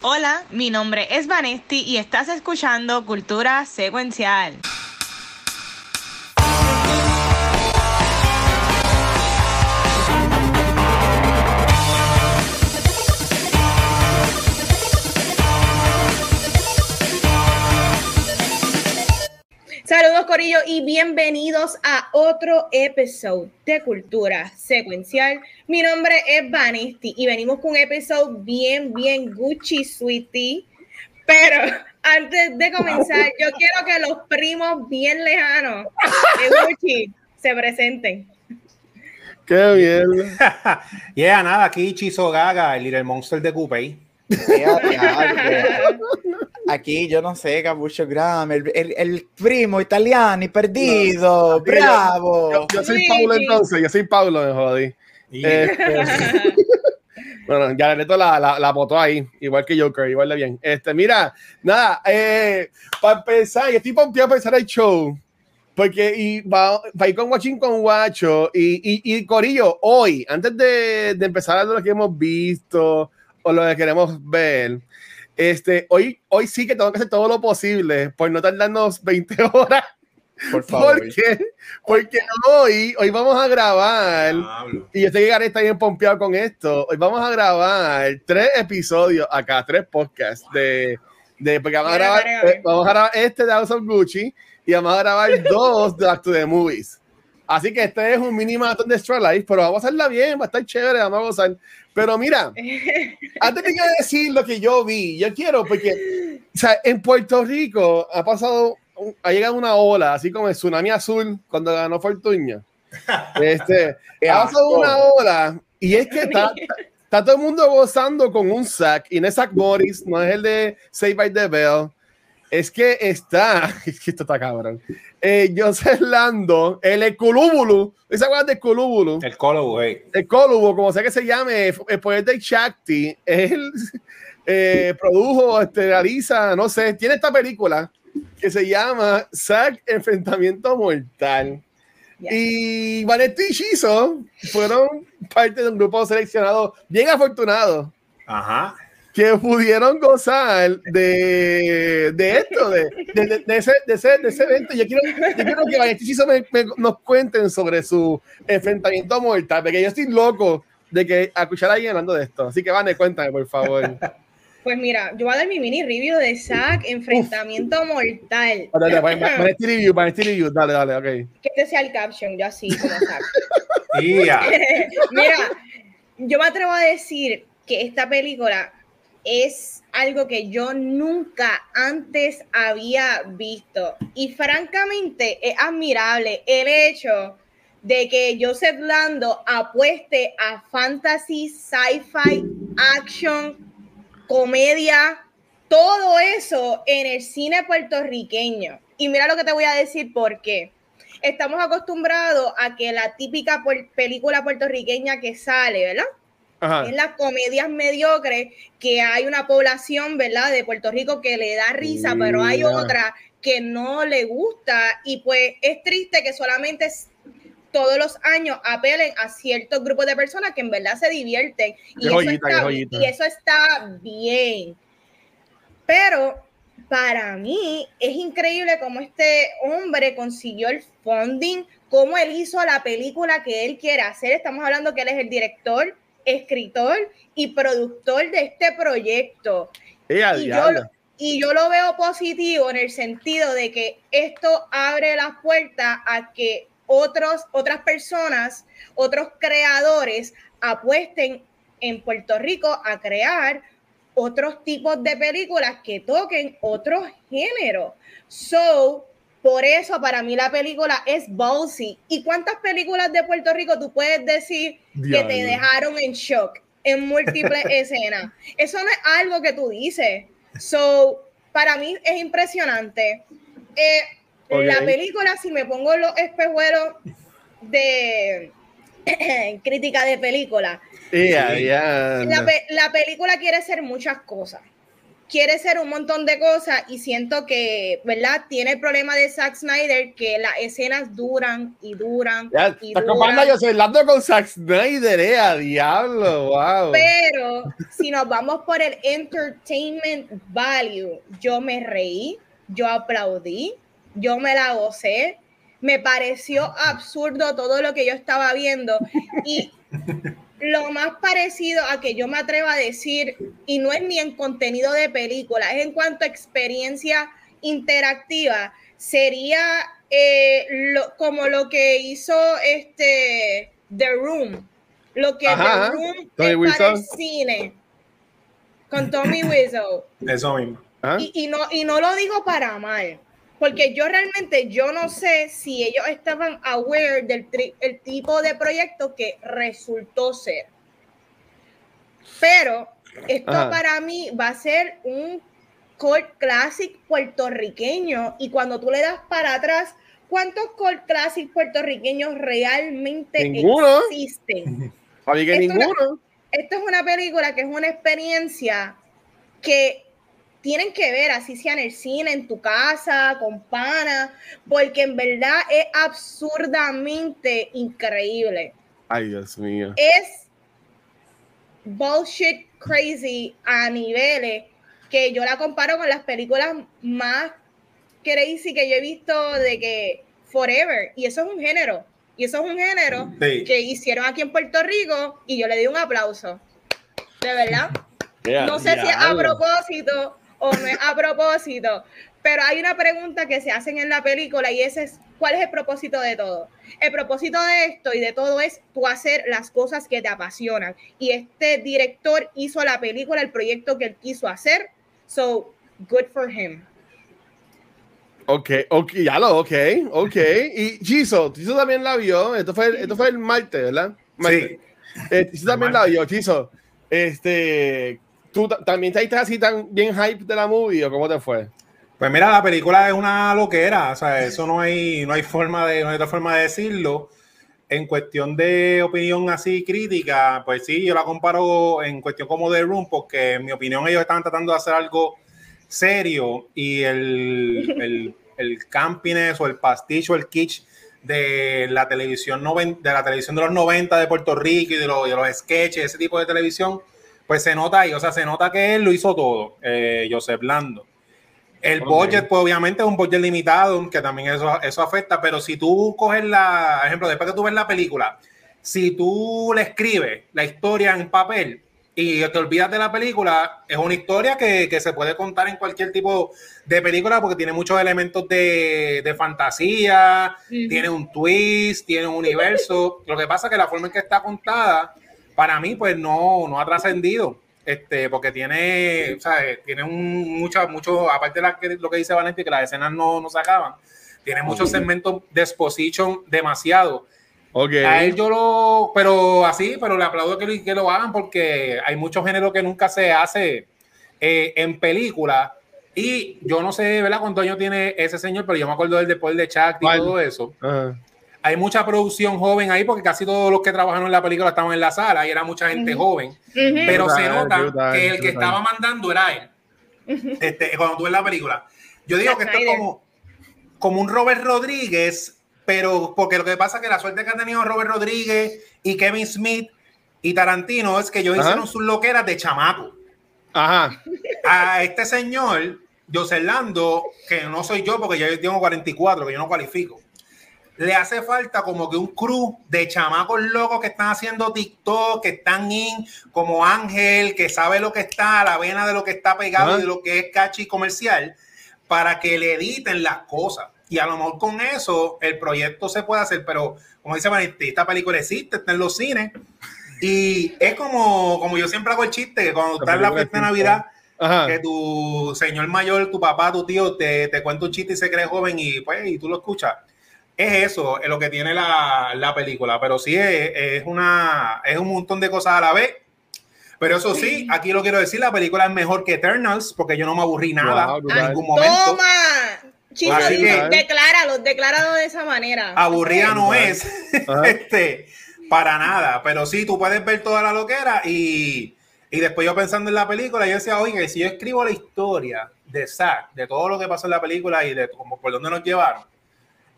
Hola, mi nombre es Vanesti y estás escuchando Cultura Secuencial. Saludos Corillo y bienvenidos a otro episodio de Cultura Secuencial. Mi nombre es Vanesti y venimos con un episodio bien, bien Gucci Sweetie. Pero antes de comenzar, yo quiero que los primos bien lejanos de Gucci se presenten. Qué bien. yeah, nada, aquí Chizo Gaga, el Little Monster de Coupé. Aquí yo no sé, Capucho Graham, el, el, el, primo italiano y perdido, bravo. Yo, yo, soy Paulo entonces, yo soy Paulo, me jodí. Este, bueno, ya le la, la, la botó ahí, igual que Joker, igual de bien. Este, mira, nada, eh, para empezar, estoy pompeado a empezar el show. Porque y va, va a ir con Watching con Guacho y, y, y Corillo, hoy, antes de, de empezar a lo que hemos visto o lo que queremos ver, este, hoy, hoy sí que tengo que hacer todo lo posible por no tardarnos 20 horas. Por favor. ¿Por qué? Porque hoy, hoy vamos a grabar, y yo sé que Gary está bien pompeado con esto, hoy vamos a grabar tres episodios acá, tres podcasts de, de porque vamos a, grabar, eh, vamos a grabar este de House of Gucci y vamos a grabar dos de Back to the Movies. Así que este es un mini maratón de Extra Life, pero vamos a hacerla bien, va a estar chévere, vamos a gozar. Pero mira, antes de decir lo que yo vi, yo quiero, porque o sea, en Puerto Rico ha pasado, ha llegado una ola, así como el tsunami azul cuando ganó Fortuña. Este, ha pasado una ola y es que está, está todo el mundo gozando con un sack y no es Zach Morris, no es el de Save by the Bell. Es que está, es que esto está cabrón. Eh, Joseph Lando, el Colúbulo, ¿se acuerdan del Colúbulo? El Colubu, hey. El Colubu, como sea que se llame, el poder de Shakti, él eh, produjo, este, realiza, no sé, tiene esta película que se llama Zack Enfrentamiento Mortal. Yeah. Y Vanetti y Shizo fueron parte de un grupo seleccionado bien afortunado. Ajá que pudieron gozar de, de esto, de, de, de, ese, de, ese, de ese evento. Yo quiero, yo quiero que Vanetti me, me, nos cuenten sobre su enfrentamiento mortal, porque yo estoy loco de que escuchar a alguien hablando de esto. Así que, Vane, cuéntame, por favor. Pues mira, yo voy a dar mi mini review de Zack, Enfrentamiento Uf. Mortal. Dale, para este review, para este review, dale, dale, ok. Que este sea el caption, yo así, como Zack. mira, yo me atrevo a decir que esta película es algo que yo nunca antes había visto. Y francamente es admirable el hecho de que Joseph Lando apueste a fantasy, sci-fi, action, comedia, todo eso en el cine puertorriqueño. Y mira lo que te voy a decir por qué. Estamos acostumbrados a que la típica película puertorriqueña que sale, ¿verdad? Ajá. en las comedias mediocres que hay una población, ¿verdad? De Puerto Rico que le da risa, yeah. pero hay otra que no le gusta y pues es triste que solamente todos los años apelen a ciertos grupos de personas que en verdad se divierten y, joyita, eso, está, y eso está bien. Pero para mí es increíble cómo este hombre consiguió el funding, cómo él hizo la película que él quiere hacer. Estamos hablando que él es el director, escritor y productor de este proyecto. Sí, y, yo, y, yo, lo veo positivo en el sentido de que esto abre las puertas a que otros, otras personas, otros creadores apuesten en Puerto Rico a crear otros tipos de películas que toquen otros géneros. So, por eso para mí la película es ballsy. ¿Y cuántas películas de Puerto Rico tú puedes decir Dios que te dejaron en shock en múltiples escenas? Eso no es algo que tú dices. So, para mí es impresionante. Eh, okay. La película, si me pongo los espejuelos de crítica de película, yeah, yeah. La, pe la película quiere ser muchas cosas. quiere ser un montón de cosas y siento que, ¿verdad? Tiene el problema de Zack Snyder que las escenas duran y duran. Ya, y estás duran. comparando yo hablando con Zack Snyder, eh, a diablo, wow. Pero si nos vamos por el entertainment value, yo me reí, yo aplaudí, yo me la gocé, me pareció absurdo todo lo que yo estaba viendo y lo más parecido a que yo me atrevo a decir, y no es ni en contenido de película, es en cuanto a experiencia interactiva, sería eh, lo- como lo que hizo este The Room, lo que Ajá, The. Room es para el cine, con Tommy Wiseau. Eso mismo. ¿Ah? Y, y no, y no lo digo para mal, porque yo realmente yo no sé si ellos estaban aware del tri- el tipo de proyecto que resultó ser. Pero esto Ajá. para mí va a ser un cult classic puertorriqueño y cuando tú le das para atrás, ¿cuántos cult classic puertorriqueños realmente Ninguno. existen? Para mí que Esto no- ninguno. Esto es una película que es una experiencia que tienen que ver, así sea en el cine, en tu casa, con pana, porque en verdad es absurdamente increíble. Ay, Dios mío. Es bullshit crazy a niveles que yo la comparo con las películas más crazy que yo he visto de que Forever, y eso es un género, y eso es un género Sí. que hicieron aquí en Puerto Rico y yo le di un aplauso. De verdad. No sé si es a propósito o no es a propósito, pero hay una pregunta que se hacen en la película y ese es, ¿cuál es el propósito de todo? El propósito de esto y de todo es tú hacer las cosas que te apasionan. Y este director hizo la película, el proyecto que él quiso hacer, so good for him. Ok, ok, ya lo, ok, ok. Y Chizo, Chizo también la vio. Esto fue, el- esto fue el martes, ¿verdad? Martes. Eh, Chizo también la vio, Chizo. Este, ¿tú ta- también te así tan bien hype de la movie o cómo te fue? Pues mira, la película es una loquera, o sea, eso no hay, no hay forma de, no hay otra forma de decirlo. En cuestión de opinión así crítica, pues sí, yo la comparo en cuestión como de Room, porque en mi opinión ellos estaban tratando de hacer algo serio y el, el, el campiness o el pasticho, el kitsch de la televisión noven- de la televisión de los 90 de Puerto Rico y de los, de los sketches, ese tipo de televisión, pues se nota ahí, o sea, se nota que él lo hizo todo, eh, Joseph Blando. El Ok. budget, pues obviamente es un budget limitado, que también eso, eso afecta, pero si tú coges la, por ejemplo, después que tú ves la película, si tú le escribes la historia en papel y te olvidas de la película, es una historia que, que se puede contar en cualquier tipo de película porque tiene muchos elementos de, de fantasía, tiene un twist, tiene un universo. Lo que pasa es que la forma en que está contada, para mí, pues no, no ha trascendido. Este, porque tiene, o sea, tiene un, mucho, mucho, aparte de la lo que dice Valente, que las escenas no, no se acaban, tiene muchos segmentos de exposition demasiado. Ok. A él yo lo, pero así, pero le aplaudo que lo, que lo hagan porque hay mucho género que nunca se hace eh, en película. Y yo no sé, ¿verdad? Cuántos años tiene ese señor, pero yo me acuerdo del después de Chuck y todo eso. Ajá. Hay mucha producción joven ahí porque casi todos los que trabajaron en la película estaban en la sala y era mucha gente joven. Pero Brutal, se nota brutal, que el que estaba mandando era él. Este, cuando tú ves la película. Yo digo que esto es como, como un Robert Rodríguez, pero porque lo que pasa es que la suerte que ha tenido Robert Rodríguez y Kevin Smith y Tarantino es que ellos Ajá. hicieron sus loqueras de chamaco. Ajá. A este señor, José Lando, que no soy yo porque yo tengo 44, que yo no cualifico. Le hace falta como que un crew de chamacos locos que están haciendo TikTok, que están in, como Ángel, que sabe lo que está, a la vena de lo que está pegado y de lo que es catchy comercial, para que le editen las cosas. Y a lo mejor con eso el proyecto se puede hacer, pero como dice Vanetti, esta película existe, está en los cines. Y es como, como yo siempre hago el chiste, que cuando está en la fiesta de. Navidad, Ajá. que tu señor mayor, tu papá, tu tío, te, te cuenta un chiste y se cree joven y pues y tú lo escuchas. Es eso, es lo que tiene la, la película, pero sí es, es una es un montón de cosas a la vez. Pero eso sí, aquí lo quiero decir, la película es mejor que Eternals, porque yo no me aburrí nada Wow, en ningún momento. Toma. Chico, que- decláralo, decláralo de esa manera. Aburrida no es, este, para nada. Pero sí, tú puedes ver toda la loquera y Y después yo pensando en la película, yo decía, oye, si yo escribo la historia de Zack, de todo lo que pasó en la película y de cómo, por dónde nos llevaron,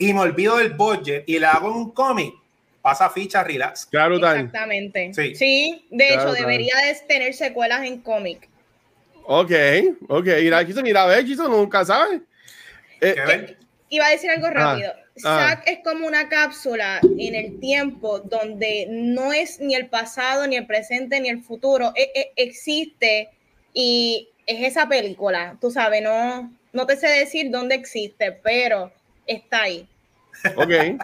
y me olvido del budget y le hago un cómic, pasa ficha, relax. Claro, Exactamente. Sí, sí de hecho, debería de tener secuelas en cómic. Ok, ok. Mira, mira, a ver, nunca sabe. Eh, eh, iba a decir algo ah, rápido. Ah. Zack es como una cápsula en el tiempo donde no es ni el pasado, ni el presente, ni el futuro. E, e, existe y es esa película. Tú sabes, no, no te sé decir dónde existe, pero está ahí. Ok.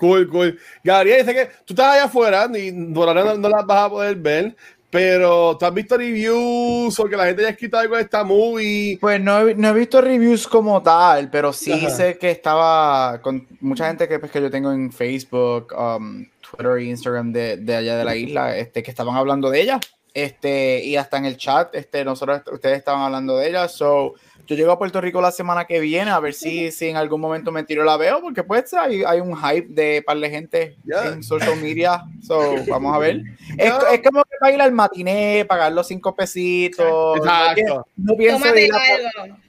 Cool, cool. Gabriel dice que tú estás allá afuera y por ahora no, las vas a poder ver, pero ¿tú has visto reviews o que la gente haya escrito algo de esta movie? Pues no he, no he visto reviews como tal, pero sí sé que estaba con mucha gente que, pues, que yo tengo en Facebook, um, Twitter e Instagram de, de, allá de la isla, este, que estaban hablando de ella. Este, y hasta en el chat, este, nosotros, ustedes estaban hablando de ella. So, yo llego a Puerto Rico la semana que viene a ver si, si en algún momento me tiro la veo, porque pues hay, hay un hype de par de gente en social media. So, vamos a ver. Es, es, como que para ir al matiné, pagar los cinco pesitos. Exacto. No, pienso ir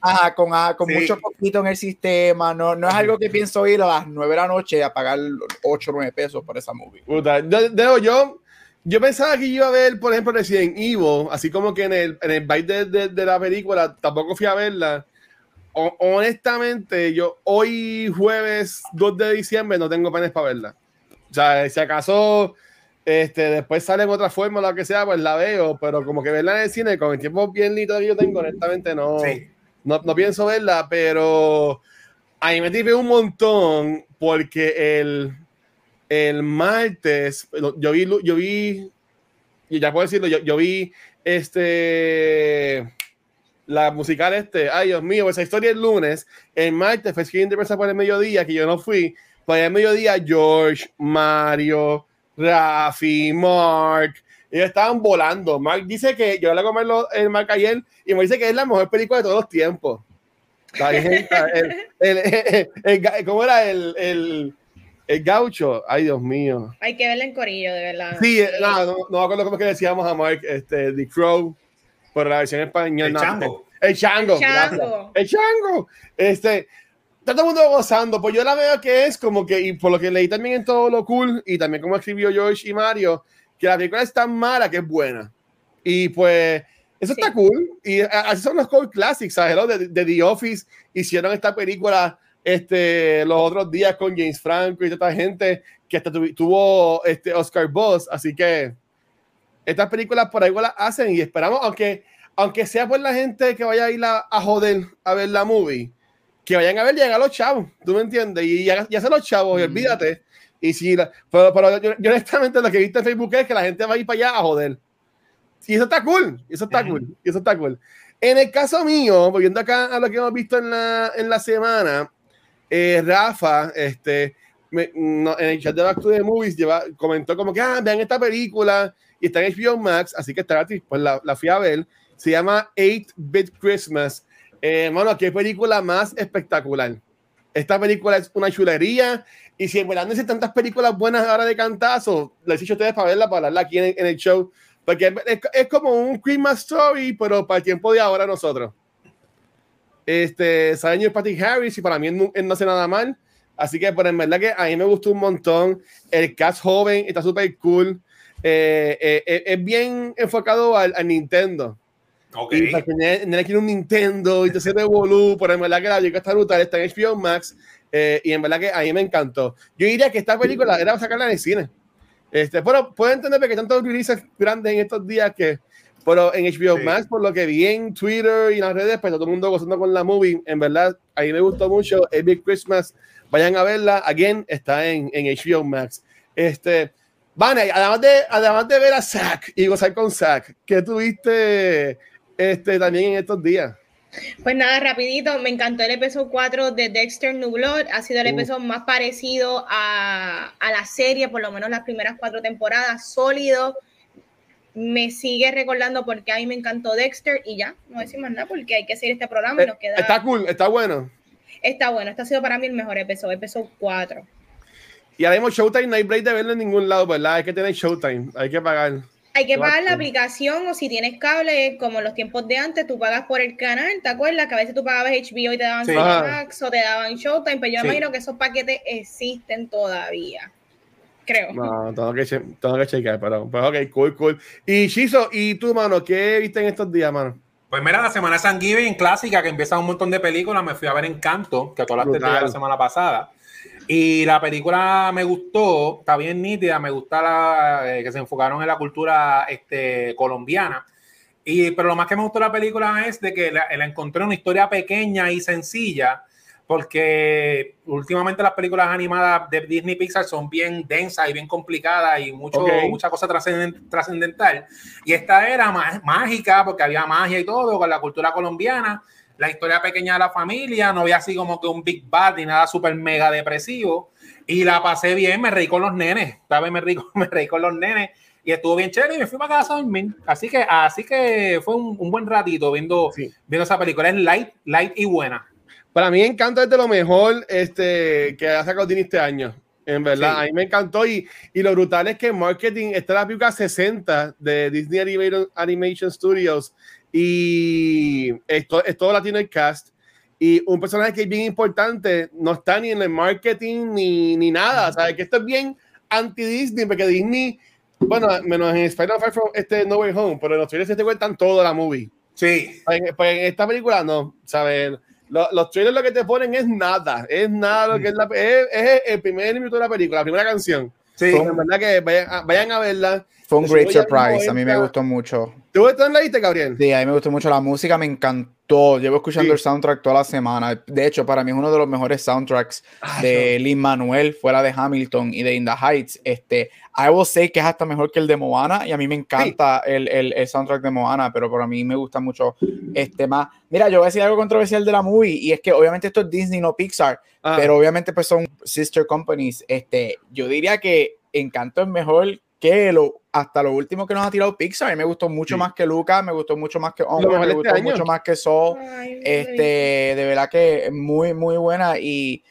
a, con, con mucho poquito en el sistema. No, no es algo que pienso ir a las nueve de la noche a pagar 8 o 9 pesos por esa movie. Puta, yo yo pensaba que iba a ver, por ejemplo, Resident Evil, así como que en el, en el byte de, de, la película tampoco fui a verla. honestamente, yo hoy jueves 2 de diciembre no tengo planes para verla. O sea, si acaso este, después sale en otra forma o lo que sea, pues la veo, pero como que verla en el cine con el tiempo bien lindo que yo tengo, honestamente no, no, no, pienso verla, pero a mí me tipe un montón porque el el martes, yo vi, yo vi, ya puedo decirlo, yo, vi este, la musical este, ay Dios mío, esa historia el lunes, el martes fue siguiente empresa por el mediodía, que yo no fui, por el mediodía George, Mario, Rafi, Mark, ellos estaban volando. Mark dice que yo le comí el Mark ayer y me dice que es la mejor película de todos los tiempos. ¿Cómo era el, el gaucho, ay Dios mío. Hay que verle en corillo, de verdad. Sí, eh, no, no, no me acuerdo cómo que decíamos a Mark, este, The Crow, por la versión española. El chango. El chango. El chango. El chango. Este, está todo el mundo gozando, pues yo la veo que es como que, y por lo que leí también en todo lo cool, y también como escribió George y Mario, que la película es tan mala que es buena. Y pues, eso está cool. Y así son los cool classics, ¿sabes? De, de The Office hicieron esta película este, los otros días con James Franco y toda esta gente que hasta tuvo este Oscar Boss. Así que estas películas por ahí las hacen y esperamos, aunque, aunque sea por la gente que vaya a ir a, joder a ver la movie, que vayan a ver llegar los chavos, ¿tú me entiendes? Y ya, ya los chavos, y olvídate. Y si, pero, pero yo, honestamente lo que he visto en Facebook es que la gente va a ir para allá a joder. Y eso está cool, eso está cool, y eso está cool. En el caso mío, volviendo acá a lo que hemos visto en la, en la semana, eh, Rafa, este, en el chat de Back to the Movies lleva, comentó como que, ah, vean esta película y está en HBO Max, así que está gratis, pues la, la fui a ver. Se llama 8-Bit Christmas. Eh, mano, qué película más espectacular. Esta película es una chulería. Y si en verdad no tantas películas buenas ahora de cantazo, les he a ustedes para verla, para hablarla aquí en, en el show. Porque es, es, como un Christmas Story, pero para el tiempo de ahora nosotros. Este, Saben es Patrick Harris y para mí no, no hace nada mal. Así que, por en verdad que a mí me gustó un montón. El cast joven está súper cool. Eh, eh, eh, es bien enfocado al, Nintendo. Ok. Y para tener, un Nintendo y te se revolú, por en verdad que la película está brutal, está en HBO Max. y en verdad que a mí me encantó. Yo diría que esta película era sacarla en el cine. Este, pero puedo entender que tantos releases grandes en estos días que pero en HBO Max, por lo que vi en Twitter y en las redes, pues todo el mundo gozando con la movie. En verdad, a mí me gustó mucho. El Big Christmas, vayan a verla. Again, está en, en HBO Max. Este, Vane, además de, además de ver a Zack y gozar con Zack, ¿qué tuviste este, también en estos días? Pues nada, rapidito, me encantó el episodio 4 de Dexter New Blood, ha sido el episodio más parecido a, a, la serie, por lo menos las primeras cuatro temporadas, sólido, me sigue recordando porque a mí me encantó Dexter y ya, no decimos nada porque hay que seguir este programa y nos queda... Está cool, está bueno. Está bueno, este ha sido para mí el mejor episodio, episodio 4. Y ahora mismo Showtime no hay break de verlo en ningún lado, ¿verdad? Hay que tener Showtime, hay que pagar. Hay que pagar la aplicación o si tienes cable, como en los tiempos de antes, tú pagas por el canal, ¿te acuerdas? Que a veces tú pagabas HBO y te daban Max o te daban Showtime, pero yo imagino que esos paquetes existen todavía. Creo. No, tengo que, tengo que checar, pero, pero ok, cool, cool. Y Shizo, ¿y tú, mano, qué viste en estos días, mano? Pues mira, la semana de San Giving clásica que empieza un montón de películas, me fui a ver Encanto, que todas las la semana pasada. Y la película me gustó, está bien nítida, me gusta la, eh, que se enfocaron en la cultura este, colombiana. Y, pero lo más que me gustó de la película es de que la, encontré una historia pequeña y sencilla, porque últimamente las películas animadas de Disney Pixar son bien densas y bien complicadas y mucho, mucha cosa trascendental. Y esta era mágica porque había magia y todo con la cultura colombiana la historia pequeña de la familia, no había así como que un big bad ni nada súper mega depresivo. Y la pasé bien, me reí con los nenes, ¿sabes? Me reí, me reí con los nenes y estuvo bien chévere y me fui para casa a dormir. Así que, así que fue un, buen ratito viendo, viendo esa película. Es light, light y buena. Para mí Encanto es de lo mejor este, que ha sacado Disney este año. En verdad, a mí me encantó y, y, lo brutal es que marketing, está la película 60 de Disney Animation Studios y esto es todo latino el cast. Y un personaje que es bien importante no está ni en el marketing ni, ni nada. ¿Sabes? Que esto es bien anti-Disney, porque Disney, bueno, menos en Spider-Man este No Way Home, pero en los trailers se te cuentan toda la movie. Sí. Pues, pues en esta película no, ¿sabes? Los, los, trailers lo que te ponen es nada, es nada lo que es, la, es, es el primer minuto de la película, la primera canción. Sí. en verdad que vayan vayan a verla. Fue un great surprise, a mí me gustó mucho. ¿Tú estás en la lista, Gabriel? Sí, a mí me gustó mucho la música, me encantó. Llevo escuchando el soundtrack toda la semana. De hecho, para mí es uno de los mejores soundtracks ah, de Lin Manuel, fuera de Hamilton y de In the Heights. Este, I will say que es hasta mejor que el de Moana y a mí me encanta el, el, el, soundtrack de Moana, pero para mí me gusta mucho este más. Mira, yo voy a decir algo controversial de la movie y es que obviamente esto es Disney, no Pixar, ah. pero obviamente pues son sister companies. Este, yo diría que Encanto es mejor que lo, hasta lo último que nos ha tirado Pixar. me gustó mucho más que Luca, me gustó mucho más que Onward, me este gustó mucho más que Soul. este, de verdad que muy, muy buena. Y,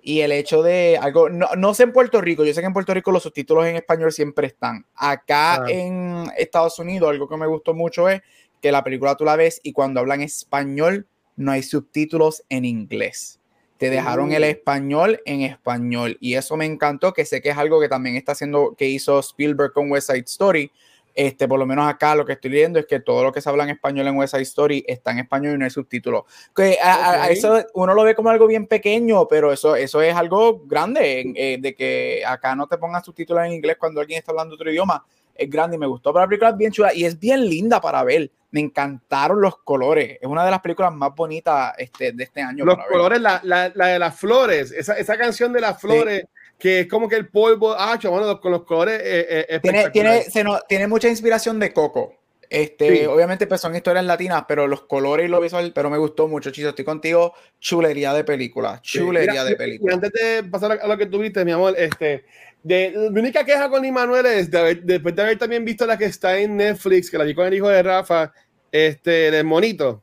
y el hecho de algo, no, no, sé en Puerto Rico, yo sé que en Puerto Rico los subtítulos en español siempre están. Acá ah. en Estados Unidos, algo que me gustó mucho es que la película tú la ves y cuando hablan español no hay subtítulos en inglés te dejaron el español en español y eso me encantó, que sé que es algo que también está haciendo, que hizo Spielberg con West Side Story. Este, por lo menos acá lo que estoy leyendo es que todo lo que se habla en español en West Side Story está en español y no hay subtítulos. Que a, eso uno lo ve como algo bien pequeño, pero eso, eso es algo grande, eh, de que acá no te pongan subtítulos en inglés cuando alguien está hablando otro idioma. Es grande y me gustó, pero la película es bien chula y es bien linda para ver me encantaron los colores. Es una de las películas más bonitas este, de este año. Los colores, la, la, la, de las flores, esa, esa canción de las flores, que es como que el polvo, ah, bueno, con los colores. Eh, eh, tiene, tiene, se no, tiene mucha inspiración de Coco. Este, obviamente pues son historias latinas, pero los colores y lo visual, pero me gustó mucho, Chiso, estoy contigo, chulería de película, chulería de película. Y antes de pasar a lo que tuviste, mi amor, este, de, mi única queja con Immanuel es de después de haber también visto la que está en Netflix, que la vi con el hijo de Rafa, este, del monito.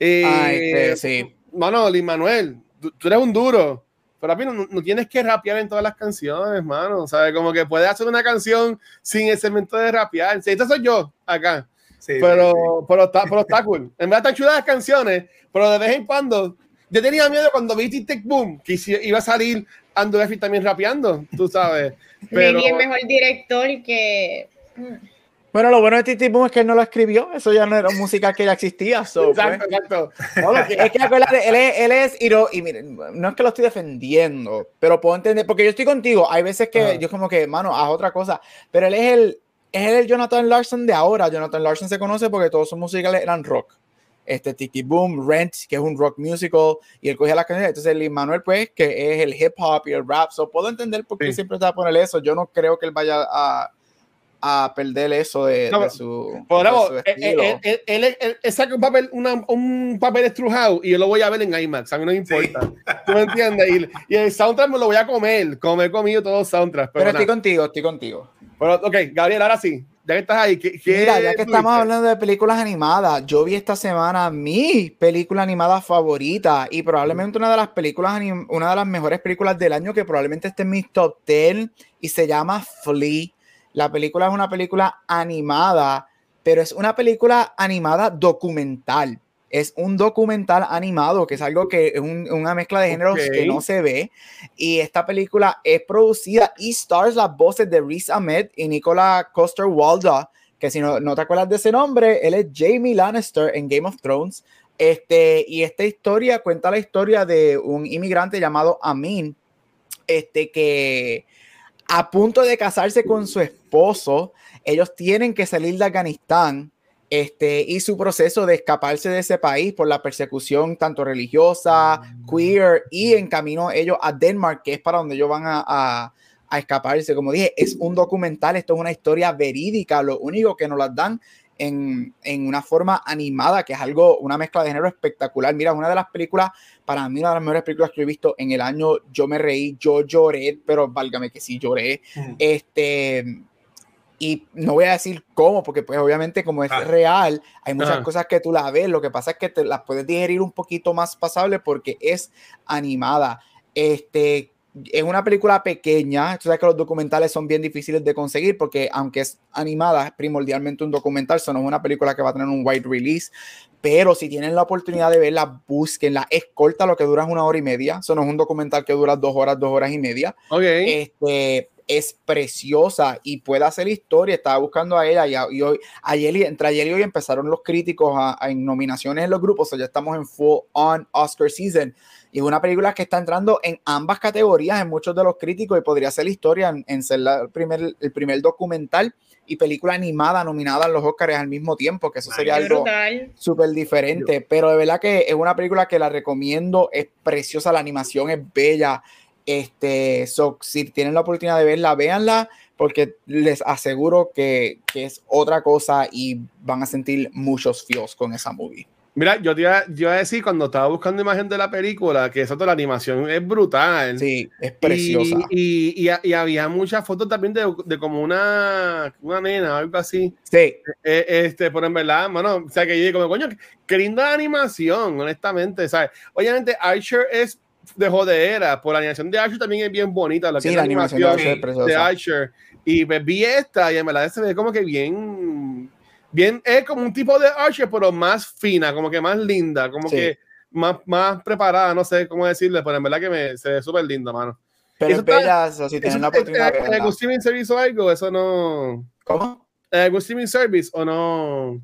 Eh, ah, este, sí. Mano, Manuel, tú, eres un duro. Pero a mí no, no, tienes que rapear en todas las canciones, mano. ¿Sabes? Como que puedes hacer una canción sin el segmento de rapear. Sí, este soy yo acá. Sí, pero, pero, está, pero está cool. En verdad están chulas las canciones, pero de vez en cuando. Yo tenía miedo cuando vi Tic Boom que iba a salir Andrew también rapeando, tú sabes. Pero... el mejor director que. Mm. Bueno, lo bueno de Titi Boom es que él no lo escribió, eso ya no era música que ya existía. So, exacto, pues. exacto. es que acuérdate, él es, él es y, miren, no es que lo estoy defendiendo, pero puedo entender, porque yo estoy contigo, hay veces que yo como que, mano, haz otra cosa, pero él es el, es el Jonathan Larson de ahora, Jonathan Larson se conoce porque todos sus musicales eran rock. Este Tiki Boom, Rent, que es un rock musical, y él cogía las canciones. Entonces, el Manuel, pues, que es el hip hop y el rap. So, puedo entender por qué siempre está a poner eso. Yo no creo que él vaya a, a perder eso de, su, estilo. Él, saca un papel, una, un papel estrujado y yo lo voy a ver en IMAX, a mí no me importa. ¿Tú me entiendes? Y, el soundtrack me lo voy a comer, como he comido todos los soundtracks. Pero, estoy contigo, estoy contigo. Pero, ok, Gabriel, ahora sí, ya que estás ahí. Mira, ya que estamos hablando de películas animadas, yo vi esta semana mi película animada favorita y probablemente una de las películas, una de las mejores películas del año que probablemente esté en mi top 10 y se llama Flea La película es una película animada, pero es una película animada documental. Es un documental animado, que es algo que es una mezcla de géneros que no se ve. Y esta película es producida y stars las voces de Riz Ahmed y Nicola Coster Walda, que si no, no te acuerdas de ese nombre, él es Jamie Lannister en Game of Thrones. Este, y esta historia cuenta la historia de un inmigrante llamado Amin, este, que a punto de casarse con su esposo, ellos tienen que salir de Afganistán este, y su proceso de escaparse de ese país por la persecución tanto religiosa, queer y en camino ellos a Denmark, que es para donde ellos van a, a, a, escaparse. Como dije, es un documental, esto es una historia verídica, lo único que nos las dan en, en, una forma animada, que es algo, una mezcla de género espectacular. Mira, una de las películas, para mí, una de las mejores películas que he visto en el año, yo me reí, yo lloré, pero válgame que sí lloré. Este, y no voy a decir cómo, porque pues obviamente como es real, hay muchas cosas que tú la ves, lo que pasa es que te las puedes digerir un poquito más pasable porque es animada. Este, es una película pequeña, tú sabes que los documentales son bien difíciles de conseguir porque aunque es animada, es primordialmente un documental, eso no es una película que va a tener un wide release, pero si tienen la oportunidad de verla, búsquenla, es corta, lo que dura es una hora y media, eso no es un documental que dura dos horas, dos horas y media. Okay. Este, es preciosa y puede hacer historia. Estaba buscando a ella y, hoy, ayer, entre ayer y hoy empezaron los críticos a, en nominaciones en los grupos, o ya estamos en full on Oscar season. Y una película que está entrando en ambas categorías en muchos de los críticos y podría ser historia en, ser el, primer, el primer documental y película animada nominada a los Oscars al mismo tiempo, que eso sería algo súper diferente. Pero de verdad que es una película que la recomiendo, es preciosa, la animación es bella. Este, so, si tienen la oportunidad de verla, véanla, porque les aseguro que, que es otra cosa y van a sentir muchos feels con esa movie. Mira, yo te iba, yo a decir cuando estaba buscando imagen de la película que esa la animación es brutal. Sí, es preciosa. Y, y, y, había muchas fotos también de, de, como una, una nena, algo así. Sí. Eh, este, pero en verdad, bueno, o sea, que yo digo, coño, qué linda animación, honestamente, ¿sabes? Obviamente, Archer es de jodera, por la animación de Archer también es bien bonita. La, sí, la animación, animación de, Archer, Y pues, vi esta y en verdad se ve como que bien, bien, es como un tipo de Archer, pero más fina, como que más linda, como que más, más preparada, no sé cómo decirle, pero en verdad que me, se ve súper linda, mano. Pero es bella, si tienen la oportunidad. ¿En algún streaming service o algo? Eso no. ¿Cómo? ¿En algún streaming service o no?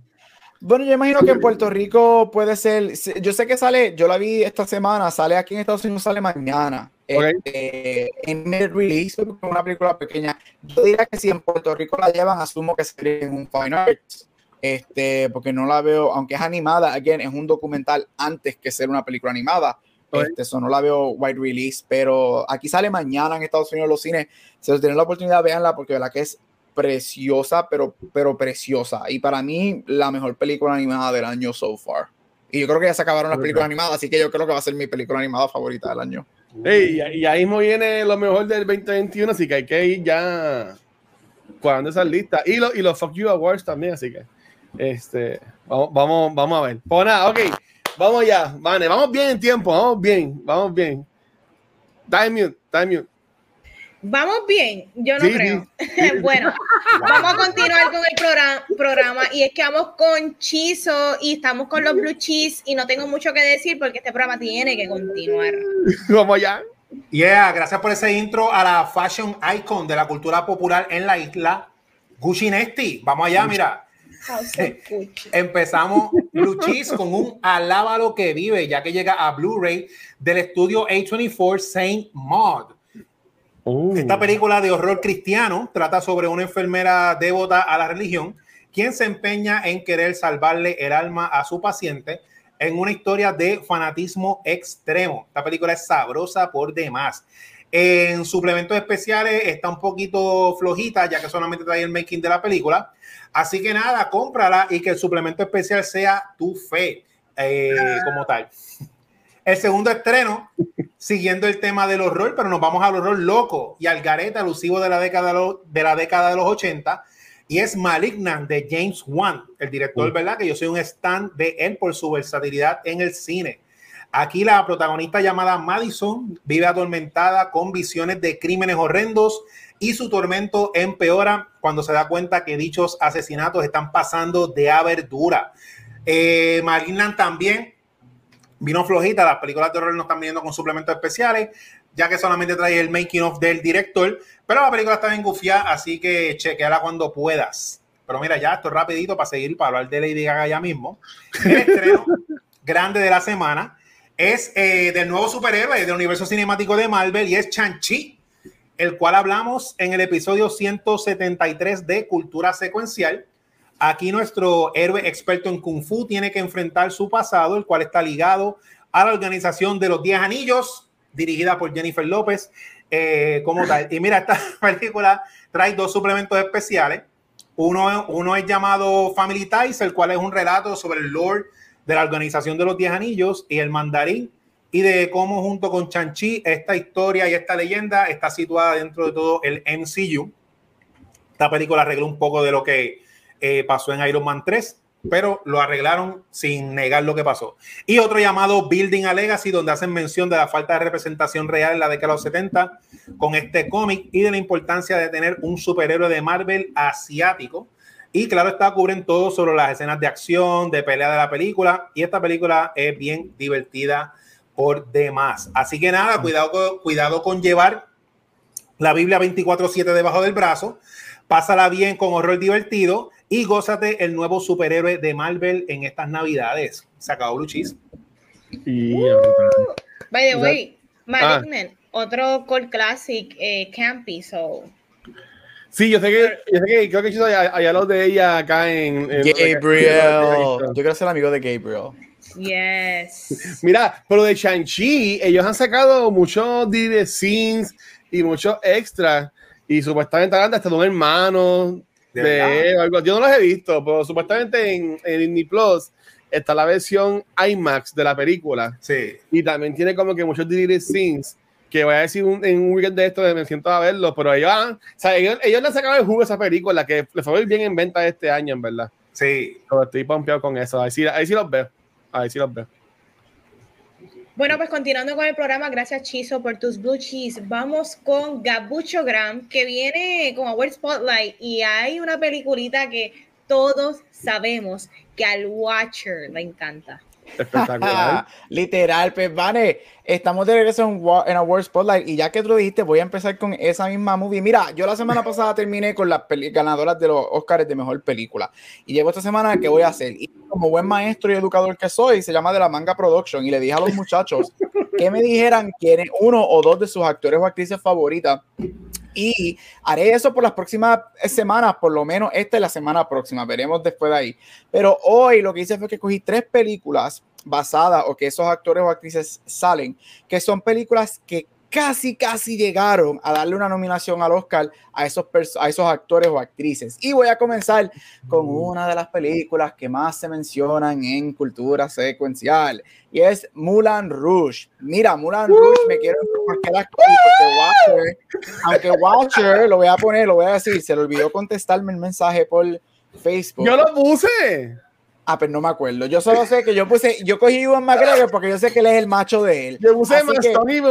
Bueno, yo imagino que en Puerto Rico puede ser. Yo sé que sale, yo la vi esta semana, sale aquí en Estados Unidos, sale mañana. Este, en mid release, una película pequeña. Yo diría que si en Puerto Rico la llevan, asumo que sería en un Fine Arts. Este, porque no la veo, aunque es animada, again, es un documental antes que ser una película animada. Este, eso no la veo wide release, pero aquí sale mañana en Estados Unidos los cines. Si tienen la oportunidad, véanla porque la que es preciosa, pero, pero preciosa. Y para mí, la mejor película animada del año so far. Y yo creo que ya se acabaron las películas animadas, así que yo creo que va a ser mi película animada favorita del año. y ahí mismo viene lo mejor del 2021, así que hay que ir ya cuando esas listas. Y, lo, y los Fuck You Awards también, así que este, vamos, vamos, vamos a ver. Pues nada, ok, vamos ya, vale, vamos bien en tiempo, vamos bien, vamos bien. Time mute, time mute. Vamos bien, yo no creo. bueno, vamos a continuar con el programa, y es que vamos con Chizo y estamos con los Blue Cheese y no tengo mucho que decir porque este programa tiene que continuar. Vamos ya. Yeah, gracias por ese intro a la fashion icon de la cultura popular en la isla, Gucci Nesti. Vamos allá, mira. Empezamos Blue Cheese con un Alábalo que vive, ya que llega a Blu-ray del estudio A24 Saint Maud. Oh. Esta película de horror cristiano trata sobre una enfermera devota a la religión, quien se empeña en querer salvarle el alma a su paciente en una historia de fanatismo extremo. Esta película es sabrosa por demás. En suplementos especiales está un poquito flojita, ya que solamente trae el making de la película. Así que nada, cómprala y que el suplemento especial sea tu fe eh, como tal. El segundo estreno, siguiendo el tema del horror, pero nos vamos al horror loco y al garete alusivo de la década de, la década de los 80, y es Malignant de James Wan, el director, ¿verdad? Que yo soy un stand de él por su versatilidad en el cine. Aquí la protagonista llamada Madison vive atormentada con visiones de crímenes horrendos y su tormento empeora cuando se da cuenta que dichos asesinatos están pasando de abertura. Eh, también vino flojita, las películas de horror no están viniendo con suplementos especiales, ya que solamente trae el making of del director, pero la película está bien gufiada, así que chequeala cuando puedas. Pero mira, ya esto rapidito para seguir, para hablar de Lady Gaga ya mismo. El estreno grande de la semana es eh, del nuevo superhéroe del universo cinemático de Marvel y es Chanchi, el cual hablamos en el episodio 173 de Cultura Secuencial. Aquí nuestro héroe experto en Kung Fu tiene que enfrentar su pasado, el cual está ligado a la organización de los 10 Anillos, dirigida por Jennifer López, eh, como tal. Y mira, esta película trae dos suplementos especiales. Uno, uno es llamado Family Ties, el cual es un relato sobre el Lord de la organización de los 10 Anillos y el mandarín y de cómo junto con Chanchi esta historia y esta leyenda está situada dentro de todo el MCU. Esta película arregló un poco de lo que eh, pasó en Iron Man 3, pero lo arreglaron sin negar lo que pasó. Y otro llamado Building a Legacy, donde hacen mención de la falta de representación real en la década de los 70 con este cómic y de la importancia de tener un superhéroe de Marvel asiático. Y claro, está cubren todo sobre las escenas de acción, de pelea de la película. Y esta película es bien divertida por demás. Así que nada, cuidado cuidado con llevar la Biblia 24/7 debajo del brazo. Pásala bien con horror divertido y gózate el nuevo superhéroe de Marvel en estas navidades. Se acabó Luchis. Uh, by the way, Malignant, ah. otro Cold Classic eh, Campy, so. Sí, yo sé que, yo sé que creo que yo allá, los de ella acá en, Gabriel. Yo quiero ser amigo de Gabriel. Yes. Mira, pero de Shang-Chi, ellos han sacado muchos DVD scenes y muchos extras. Y supuestamente hasta de un hermano de, algo. Yo no los he visto, pero supuestamente en, en Disney Plus está la versión IMAX de la película. Sí. Y también tiene como que muchos DVD scenes que voy a decir en un weekend de esto me siento a verlo, pero ellos, o sea, ellos, ellos le han sacado el jugo a esa película que le fue bien en venta este año, en verdad. Sí. Pero estoy pompeado con eso. Ahí sí, ahí sí los veo. A ver si los veo. Bueno, pues continuando con el programa, gracias Chizo por tus blue cheese. Vamos con Gabucho Gram, que viene con Award Spotlight y hay una peliculita que todos sabemos que al Watcher le encanta. Espectacular. Literal, pues vale, estamos de regreso en, en Award Spotlight y ya que tú lo dijiste, voy a empezar con esa misma movie. Mira, yo la semana pasada terminé con las ganadoras de los Oscars de Mejor Película y llevo esta semana que voy a hacer. Y como buen maestro y educador que soy, se llama de la manga production y le dije a los muchachos que me dijeran quieren uno o dos de sus actores o actrices favoritas y haré eso por las próximas semanas, por lo menos esta es la semana próxima, veremos después de ahí. Pero hoy lo que hice fue que cogí tres películas basadas o que esos actores o actrices salen, que son películas que casi, casi llegaron a darle una nominación al Oscar a esos, a esos actores o actrices. Y voy a comenzar con una de las películas que más se mencionan en cultura secuencial y es Mulan Rouge. Mira, Mulan Rouge me quiero porque Watcher, aunque Watcher, lo voy a poner, lo voy a decir, se le olvidó contestarme el mensaje por Facebook. Yo lo puse. Ah, pero no me acuerdo. Yo solo sé que yo puse, yo cogí Ivan McGregor porque yo sé que él es el macho de él. Yo puse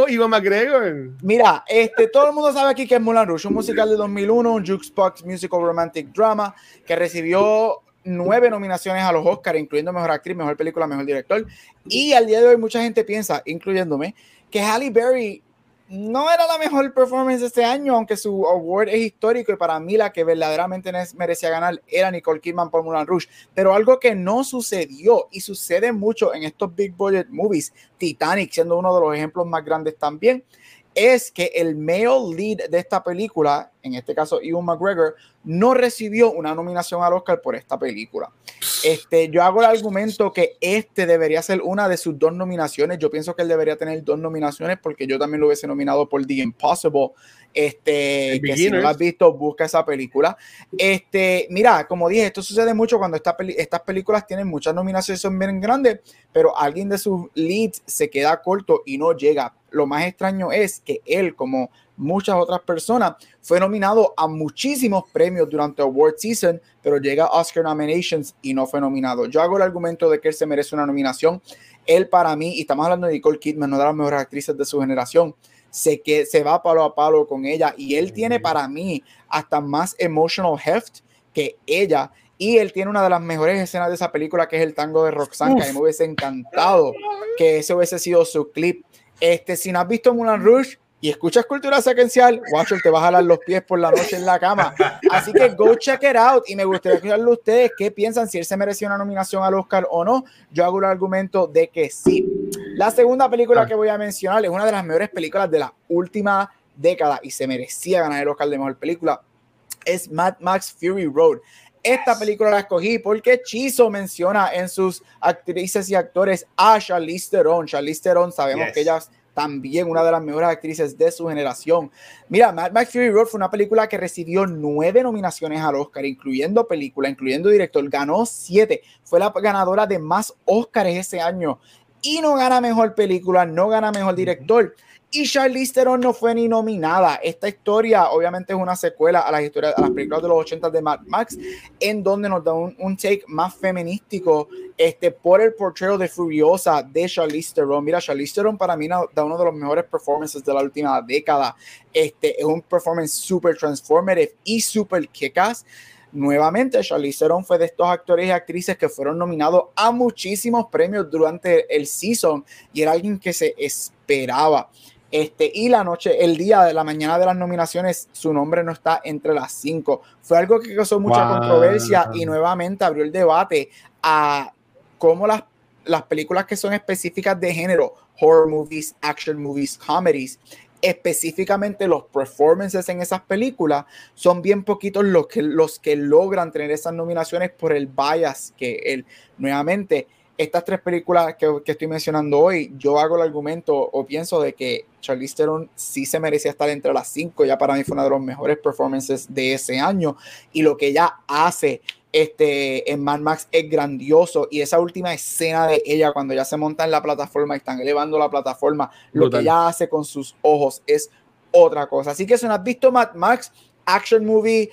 y Ivan McGregor. Mira, este, todo el mundo sabe aquí que es Mulan Rouge, un musical de 2001, un jukebox musical romantic drama que recibió nueve nominaciones a los Oscars, incluyendo Mejor Actriz, Mejor Película, Mejor Director. Y al día de hoy mucha gente piensa, incluyéndome, que Halle Berry no era la mejor performance este año, aunque su award es histórico y para mí la que verdaderamente merecía ganar era Nicole Kidman por Moulin Rouge. Pero algo que no sucedió y sucede mucho en estos big budget movies, Titanic siendo uno de los ejemplos más grandes también, es que el male lead de esta película, en este caso Ewan McGregor, no recibió una nominación al Oscar por esta película. Este, yo hago el argumento que este debería ser una de sus dos nominaciones. Yo pienso que él debería tener dos nominaciones porque yo también lo hubiese nominado por The Impossible. Este, que si no lo has visto, busca esa película. Este, mira, como dije, esto sucede mucho cuando estas películas tienen muchas nominaciones, son bien grandes, pero alguien de sus leads se queda corto y no llega. Lo más extraño es que él, como muchas otras personas. Fue nominado a muchísimos premios durante Award Season, pero llega a Oscar Nominations y no fue nominado. Yo hago el argumento de que él se merece una nominación. Él para mí, y estamos hablando de Nicole Kidman, una de las mejores actrices de su generación, se, que, se va palo a palo con ella y él tiene para mí hasta más emotional heft que ella. Y él tiene una de las mejores escenas de esa película, que es el tango de Roxanne, que a mí me hubiese encantado que ese hubiese sido su clip. Este, si no has visto Mulan Rouge, y escuchas cultura secuencial, Watcher te va a jalar los pies por la noche en la cama. Así que go check it out. Y me gustaría escucharle a ustedes qué piensan si él se merecía una nominación al Oscar o no. Yo hago el argumento de que sí. La segunda película ah. que voy a mencionar es una de las mejores películas de la última década y se merecía ganar el Oscar de mejor película. Es Mad Max Fury Road. Esta película la escogí porque Chizo menciona en sus actrices y actores a Charlize Theron. Charlize Theron sabemos que ella también una de las mejores actrices de su generación. Mira, Mad Max Fury Road fue una película que recibió nueve nominaciones al Oscar, incluyendo película, incluyendo director, ganó siete, fue la ganadora de más Oscars ese año. Y no gana mejor película, no gana mejor director y Charlize Theron no fue ni nominada. Esta historia obviamente es una secuela a las historias, a las películas de los 80 de Mad Max, en donde nos da un, take más feminístico este, por el portrayal de Furiosa de Charlize Theron. Mira, Charlize Theron para mí da uno de los mejores performances de la última década. Este, es un performance super transformative y super kick-ass. Nuevamente, Charlize Theron fue de estos actores y actrices que fueron nominados a muchísimos premios durante el season y era alguien que se esperaba. Este, y la noche, el día de la mañana de las nominaciones, su nombre no está entre las cinco. Fue algo que causó mucha controversia y nuevamente abrió el debate a cómo las, las películas que son específicas de género, horror movies, action movies, comedies, específicamente los performances en esas películas, son bien poquitos los que, los que logran tener esas nominaciones por el bias que él, nuevamente, estas tres películas que, que, estoy mencionando hoy, yo hago el argumento o pienso de que Charlize Theron sí se merecía estar entre las cinco, ya para mí fue una de los mejores performances de ese año. Y lo que ella hace este, en Mad Max es grandioso. Y esa última escena de ella cuando ella se monta en la plataforma y están elevando la plataforma, lo que ella hace con sus ojos es otra cosa. Así que si no has visto Mad Max, action movie,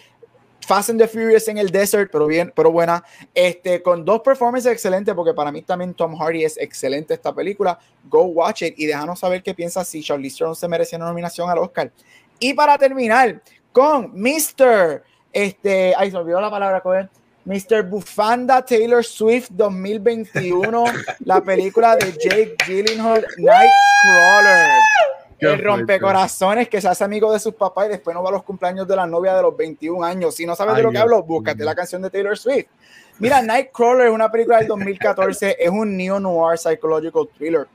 Fast and the Furious en el desert, pero bien, pero buena. Este, con dos performances excelentes, porque para mí también Tom Hardy es excelente esta película. Go watch it y déjanos saber qué piensas si Charlize Theron se merecía una nominación al Oscar. Y para terminar, con Mr. Este, ay, se olvidó la palabra él. Mr. Bufanda Taylor Swift 2021, la película de Jake Gyllenhaal, Nightcrawler el rompecorazones que se hace amigo de sus papás y después no va a los cumpleaños de la novia de los 21 años. Si no sabes de lo que hablo, búscate la canción de Taylor Swift. Mira, Nightcrawler es una película del 2014, es un neo-noir psychological thriller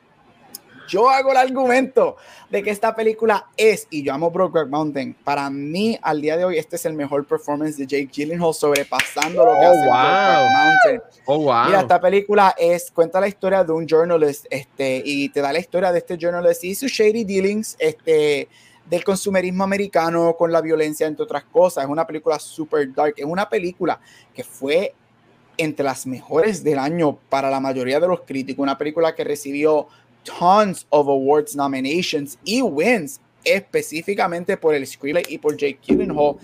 yo hago el argumento de que esta película es, y yo amo Brokeback Mountain, para mí al día de hoy este es el mejor performance de Jake Gyllenhaal sobrepasando lo que oh, hace wow. Mountain. Oh, wow. Mira, esta película es, cuenta la historia de un journalist este, y te da la historia de este journalist y sus shady dealings este, del consumerismo americano con la violencia, entre otras cosas. Es una película super dark, es una película que fue entre las mejores del año para la mayoría de los críticos, una película que recibió tons of awards nominations y wins específicamente por el screenplay y por Jake Gyllenhaal.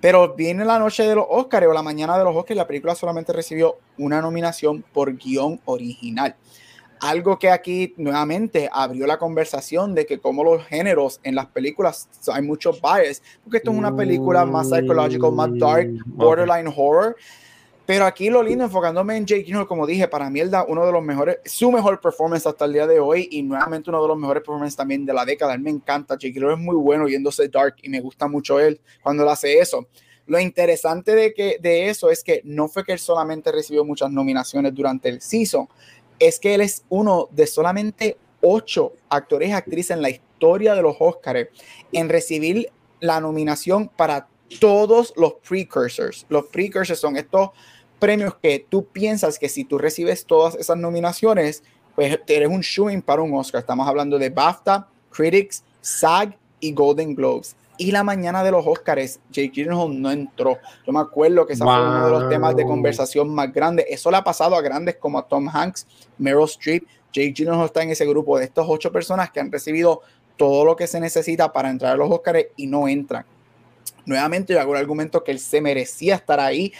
Pero viene la noche de los Oscars o la mañana de los Oscars la película solamente recibió una nominación por guion original. Algo que aquí nuevamente abrió la conversación de que como los géneros en las películas hay muchos bias, porque esto es una película más psychological, más dark, borderline horror. Pero aquí lo lindo, enfocándome en Jake Gyllenhaal, como dije, para mí da uno de los mejores, su mejor performance hasta el día de hoy y nuevamente uno de los mejores performances también de la década. Él me encanta, Jake Gyllenhaal es muy bueno yéndose dark y me gusta mucho él cuando él hace eso. Lo interesante de, que, de eso es que no fue que él solamente recibió muchas nominaciones durante el season, es que él es uno de solamente ocho actores y actrices en la historia de los Oscars en recibir la nominación para todos los precursors. Los precursors son estos premios que tú piensas que si tú recibes todas esas nominaciones, pues eres un shooting para un Oscar. Estamos hablando de BAFTA, Critics, SAG y Golden Globes. Y la mañana de los Oscars, Jake Gyllenhaal no entró. Yo me acuerdo que ese fue uno de los temas de conversación más grandes. Eso le ha pasado a grandes como a Tom Hanks, Meryl Streep. Jake Gyllenhaal está en ese grupo de estas ocho personas que han recibido todo lo que se necesita para entrar a los Oscars y no entran. Nuevamente yo hago el argumento que él se merecía estar ahí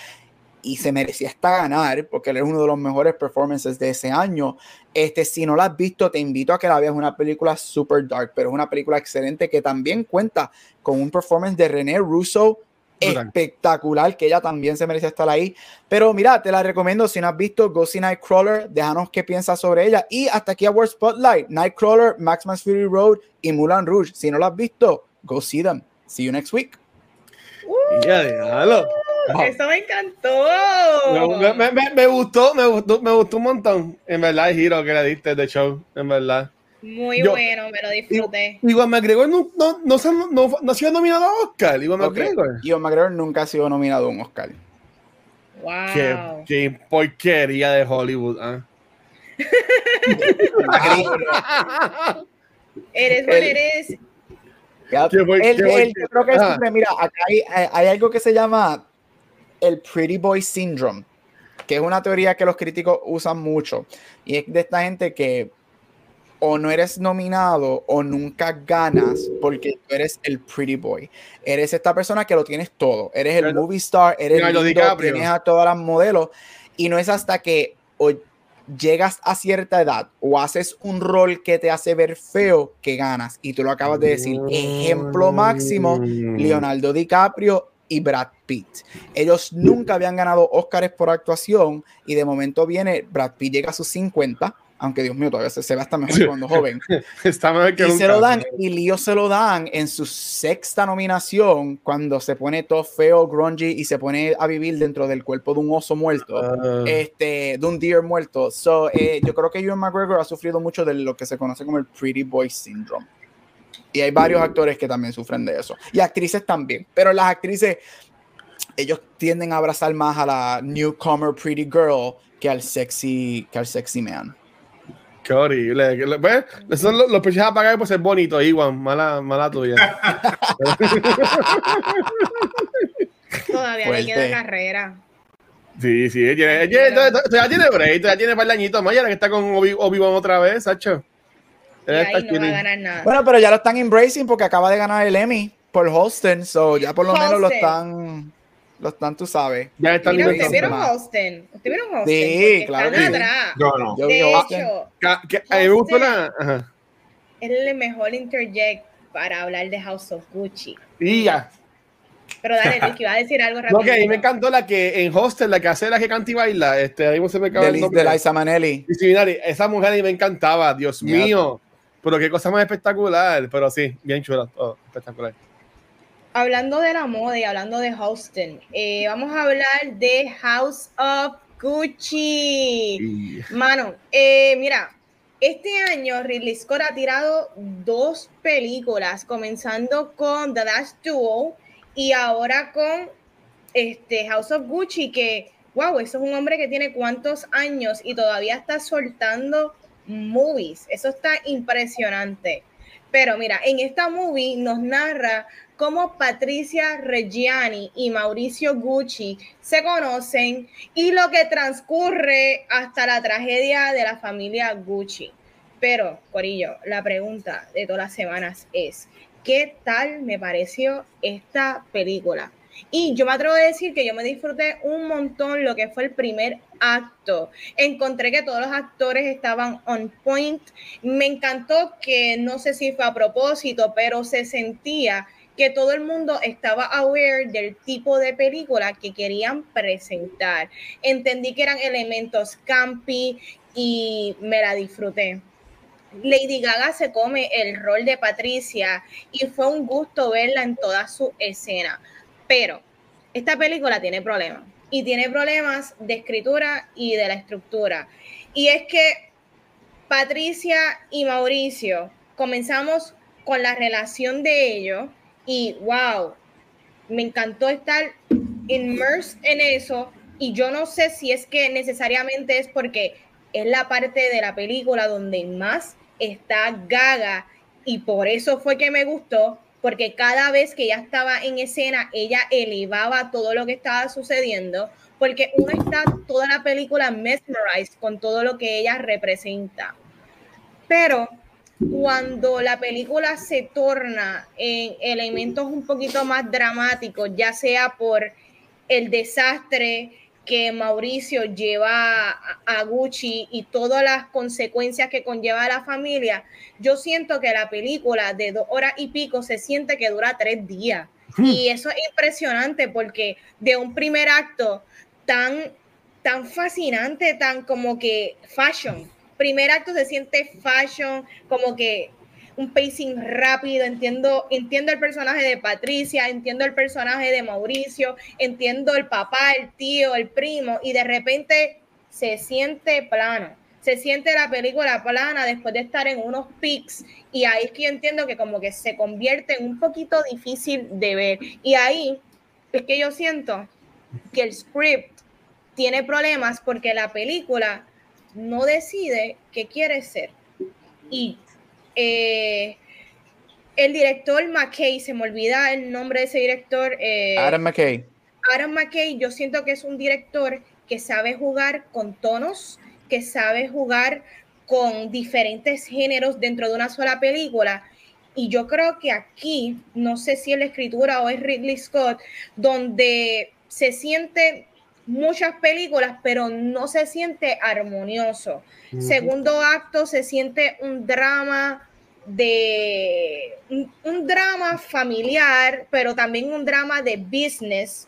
y se merecía hasta ganar porque él es uno de los mejores performances de ese año. Este, si no la has visto, te invito a que la veas. Una película super dark, pero es una película excelente que también cuenta con un performance de René Russo espectacular, que ella también se merece estar ahí. Pero mira, te la recomiendo. Si no has visto Go See Nightcrawler, déjanos qué piensas sobre ella. Y hasta aquí a World Spotlight, Nightcrawler, Max Max Fury Road y Mulan Rouge. Si no la has visto, go see them. See you next week. ya, Eso me encantó. Me, me, me, gustó, me gustó, me gustó un montón. En verdad, el giro que le diste de show, en verdad. Muy bueno, me lo disfruté. Igual McGregor no, no, no, no, no, ha sido nominado a Oscar. Igual McGregor. Igual McGregor nunca ha sido nominado a un Oscar. Wow. Qué, qué porquería de Hollywood. ¿ah? eres, el, eres. El, yo creo que es, mira, acá hay, hay algo que se llama el Pretty Boy Syndrome, que es una teoría que los críticos usan mucho. Y es de esta gente que o no eres nominado o nunca ganas porque tú eres el pretty boy. Eres esta persona que lo tienes todo. Eres el movie star, eres el lindo, tienes a todas las modelos. Y no es hasta que o llegas a cierta edad o haces un rol que te hace ver feo que ganas. Y tú lo acabas de decir. Ejemplo máximo, mm. Leonardo DiCaprio y Brad Pitt. Ellos nunca habían ganado Oscars por actuación y de momento viene, Brad Pitt llega a sus 50, aunque Dios mío, todavía se, se ve hasta mejor cuando joven. Está mejor que y se lo dan, y Leo se lo dan en su sexta nominación cuando se pone todo feo, grungy y se pone a vivir dentro del cuerpo de un oso muerto, ah. este, de un deer muerto. So, eh, yo creo que Ewan McGregor ha sufrido mucho de lo que se conoce como el Pretty Boy Syndrome. Y hay varios actores que también sufren de eso. Y actrices también. Pero las actrices, ellos tienden a abrazar más a la newcomer pretty girl que al sexy, que al sexy man. Qué horrible. ¿Ves? Son los, los a pagar por ser bonito, igual. Mala, mala tuya. Todavía le queda carrera. Sí, sí, ella, ella, ya tiene break, ya tiene par de añitos más, ya que está con Obi-Wan otra vez, Sacho. Bueno, pero ya lo están embracing porque acaba de ganar el Emmy por Holsten, so ya por lo menos lo están, lo están, tú sabes. Ya están Mira, ¿Ustedes vieron Holsten? ¿Ustedes vieron Holsten? Sí, claro. Están atrás. Yo no. Yo de hecho, me gustó la... Es el mejor interject para hablar de House of Gucci. Y ya. Pero dale, Ricky, iba a decir algo rápido. No, que a mí me encantó la que en Hostel, la que hace la que canta y baila, este, ahí se me acaba el nombre. De Liza Manelli. esa mujer a mí me encantaba, Dios mío. Pero qué cosa más espectacular. Pero sí, bien chula, todo espectacular. Hablando de la moda y hablando de Houston, eh, vamos a hablar de House of Gucci. Mano, eh, mira, este año Ridley Scott ha tirado dos películas, comenzando con The Last Duel y ahora con este House of Gucci, que, wow, eso es un hombre que tiene cuántos años y todavía está soltando movies. Eso está impresionante. Pero mira, en esta movie nos narra cómo Patricia Reggiani y Mauricio Gucci se conocen y lo que transcurre hasta la tragedia de la familia Gucci. Pero, Corillo, la pregunta de todas las semanas es, ¿qué tal me pareció esta película? Y yo me atrevo a decir que yo me disfruté un montón lo que fue el primer acto. Encontré que todos los actores estaban on point. Me encantó que no sé si fue a propósito, pero se sentía que todo el mundo estaba aware del tipo de película que querían presentar. Entendí que eran elementos campi y me la disfruté. Lady Gaga se come el rol de Patricia y fue un gusto verla en toda su escena. Pero esta película tiene problemas y tiene problemas de escritura y de la estructura. Y es que Patricia y Mauricio comenzamos con la relación de ellos y wow, me encantó estar immersed en eso y yo no sé si es que necesariamente es porque es la parte de la película donde más está Gaga y por eso fue que me gustó, porque cada vez que ella estaba en escena, ella elevaba todo lo que estaba sucediendo, porque uno está toda la película mesmerized con todo lo que ella representa. Pero cuando la película se torna en elementos un poquito más dramáticos, ya sea por el desastre que Mauricio lleva a, Gucci y todas las consecuencias que conlleva a la familia, yo siento que la película de dos horas y pico se siente que dura tres días. Hmm. Y eso es impresionante porque de un primer acto tan, tan fascinante, tan como que fashion, primer acto se siente fashion, como que un pacing rápido, entiendo, entiendo el personaje de Patricia, entiendo el personaje de Mauricio, entiendo el papá, el tío, el primo, y de repente se siente plano. Se siente la película plana después de estar en unos pics y ahí es que yo entiendo que como que se convierte en un poquito difícil de ver. Y ahí es que yo siento que el script tiene problemas porque la película no decide qué quiere ser. Y eh, el director McKay, se me olvida el nombre de ese director. Eh, Adam McKay. Adam McKay, yo siento que es un director que sabe jugar con tonos, que sabe jugar con diferentes géneros dentro de una sola película. Y yo creo que aquí, no sé si es la escritura o es Ridley Scott, donde se siente muchas películas, pero no se siente armonioso. Segundo acto se siente un drama de un, drama familiar, pero también un drama de business.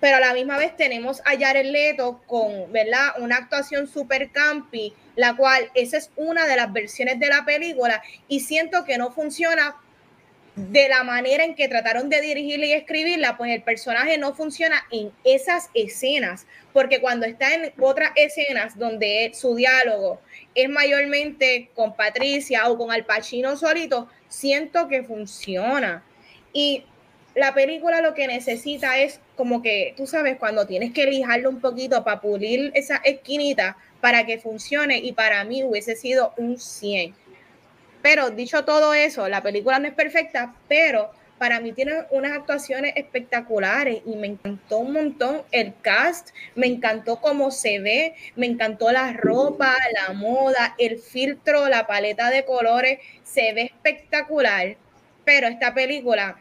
Pero a la misma vez tenemos a Jared Leto con, ¿verdad? Una actuación super campi, la cual esa es una de las versiones de la película y siento que no funciona de la manera en que trataron de dirigirla y escribirla, pues el personaje no funciona en esas escenas, porque cuando está en otras escenas donde su diálogo es mayormente con Patricia o con Al Pacino solito, siento que funciona. Y la película lo que necesita es como que, tú sabes, cuando tienes que lijarlo un poquito para pulir esa esquinita para que funcione y para mí hubiese sido un 100 pero dicho todo eso, la película no es perfecta, pero para mí tiene unas actuaciones espectaculares y me encantó un montón el cast, me encantó cómo se ve, me encantó la ropa, la moda, el filtro, la paleta de colores, se ve espectacular, pero esta película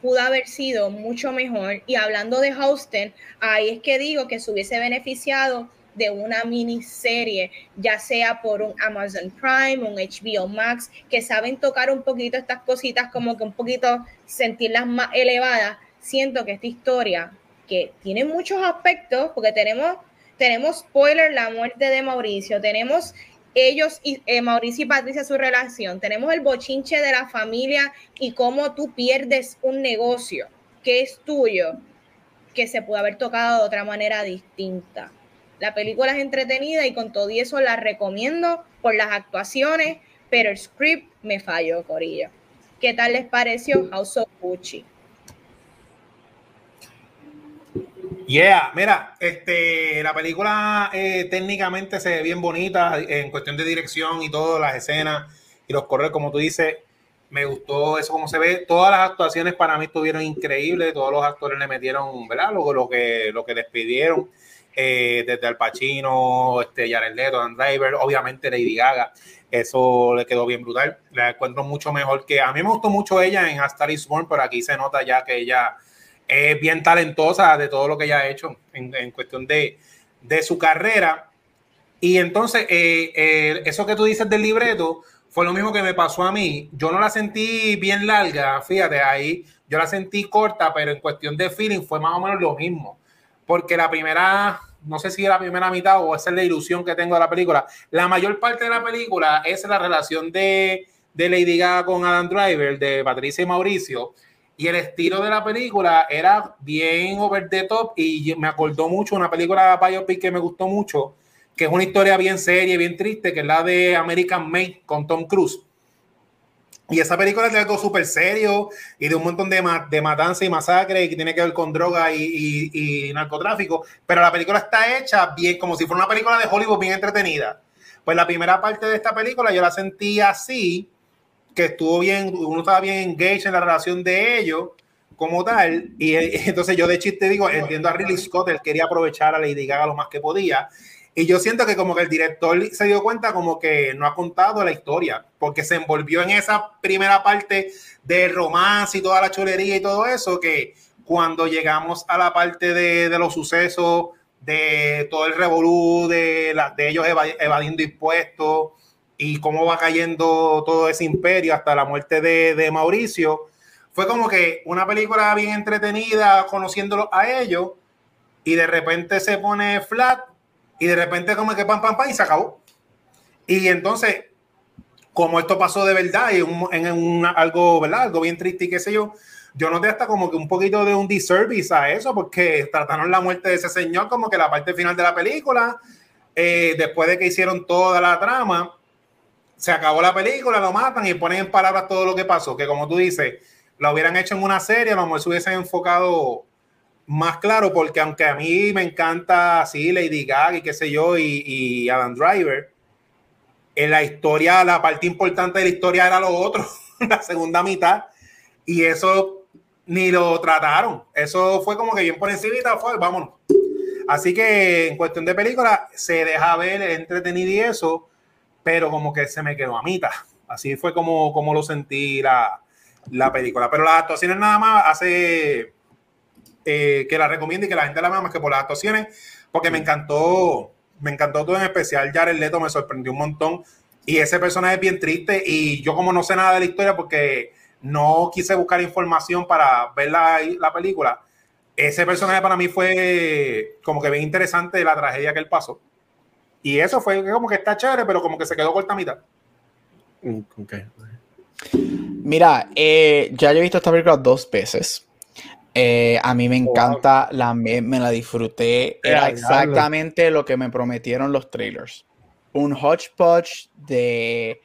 pudo haber sido mucho mejor. Y hablando de Houston, ahí es que digo que se hubiese beneficiado de una miniserie, ya sea por un Amazon Prime, un HBO Max, que saben tocar un poquito estas cositas, como que un poquito sentirlas más elevadas. Siento que esta historia, que tiene muchos aspectos, porque tenemos, tenemos spoiler, la muerte de Mauricio, tenemos ellos y eh, Mauricio y Patricia su relación, tenemos el bochinche de la familia y cómo tú pierdes un negocio que es tuyo, que se puede haber tocado de otra manera distinta. La película es entretenida y con todo eso la recomiendo por las actuaciones, pero el script me falló, Corillo. ¿Qué tal les pareció House of Gucci? Yeah, mira, este, la película eh, técnicamente se ve bien bonita en cuestión de dirección y todo, las escenas y los correos, como tú dices, me gustó eso como se ve. Todas las actuaciones para mí estuvieron increíbles, todos los actores le metieron, ¿verdad? Lo, que, lo que eh, desde Al Pacino, este, Jared Leto, Dan Driver, obviamente Lady Gaga, eso le quedó bien brutal, la encuentro mucho mejor que, a mí me gustó mucho ella en A Star is Born, pero aquí se nota ya que ella es bien talentosa de todo lo que ella ha hecho en, cuestión de, de, su carrera. Y entonces, eh, eh, eso que tú dices del libreto, fue lo mismo que me pasó a mí. Yo no la sentí bien larga, fíjate, ahí yo la sentí corta, pero en cuestión de feeling fue más o menos lo mismo porque la primera, no sé si la primera mitad o esa es la ilusión que tengo de la película, la mayor parte de la película es la relación de, de Lady Gaga con Adam Driver, de Patricia y Mauricio, y el estilo de la película era bien over the top y me acordó mucho una película de biopic que me gustó mucho, que es una historia bien seria, bien triste, que es la de American Made con Tom Cruise y esa película es de algo súper serio y de un montón de, de matanza y masacre y que tiene que ver con droga y, y, narcotráfico, pero la película está hecha bien, como si fuera una película de Hollywood bien entretenida. Pues la primera parte de esta película yo la sentí así, que estuvo bien, uno estaba bien engaged en la relación de ellos como tal, y entonces yo de chiste digo, entiendo a Ridley Scott, él quería aprovechar a Lady Gaga lo más que podía, y yo siento que como que el director se dio cuenta como que no ha contado la historia, porque se envolvió en esa primera parte del romance y toda la chulería y todo eso, que cuando llegamos a la parte de, de los sucesos de todo el revolú de, de ellos evadiendo impuestos y cómo va cayendo todo ese imperio hasta la muerte de, de Mauricio. Fue como que una película bien entretenida, conociéndolo a ellos, y de repente se pone flat, y de repente como que pam, pam, pam, y se acabó. Y entonces, como esto pasó de verdad, y en algo, ¿verdad? Algo bien triste y qué sé yo, yo noté hasta como que un poquito de un disservice a eso, porque trataron la muerte de ese señor como que la parte final de la película, eh, después de que hicieron toda la trama, se acabó la película, lo matan y ponen en palabras todo lo que pasó, que como tú dices, lo hubieran hecho en una serie, a lo mejor se hubiesen enfocado más claro, porque aunque a mí me encanta así Lady Gaga y qué sé yo, y, Adam Driver, en la historia, la parte importante de la historia era lo otro, la segunda mitad, y eso ni lo trataron. Eso fue como que bien por encima, fue, vámonos. Así que en cuestión de película, se deja ver entretenido y eso, pero como que se me quedó a mitad. Así fue como, como lo sentí la, la película. Pero las actuaciones nada más hace eh, que la recomiende y que la gente la vea más que por las actuaciones, porque me encantó, me encantó todo en especial. Jared Leto me sorprendió un montón. Y ese personaje es bien triste. Y yo, como no sé nada de la historia, porque no quise buscar información para ver la, la, película. Ese personaje para mí fue como que bien interesante la tragedia que él pasó. Y eso fue como que está chévere, pero como que se quedó corta mitad. Mm, Mira, eh, ya yo he visto esta película dos veces. Eh, a mí me encanta, la, me, la disfruté. Era exactamente lo que me prometieron los trailers. Un hodgepodge de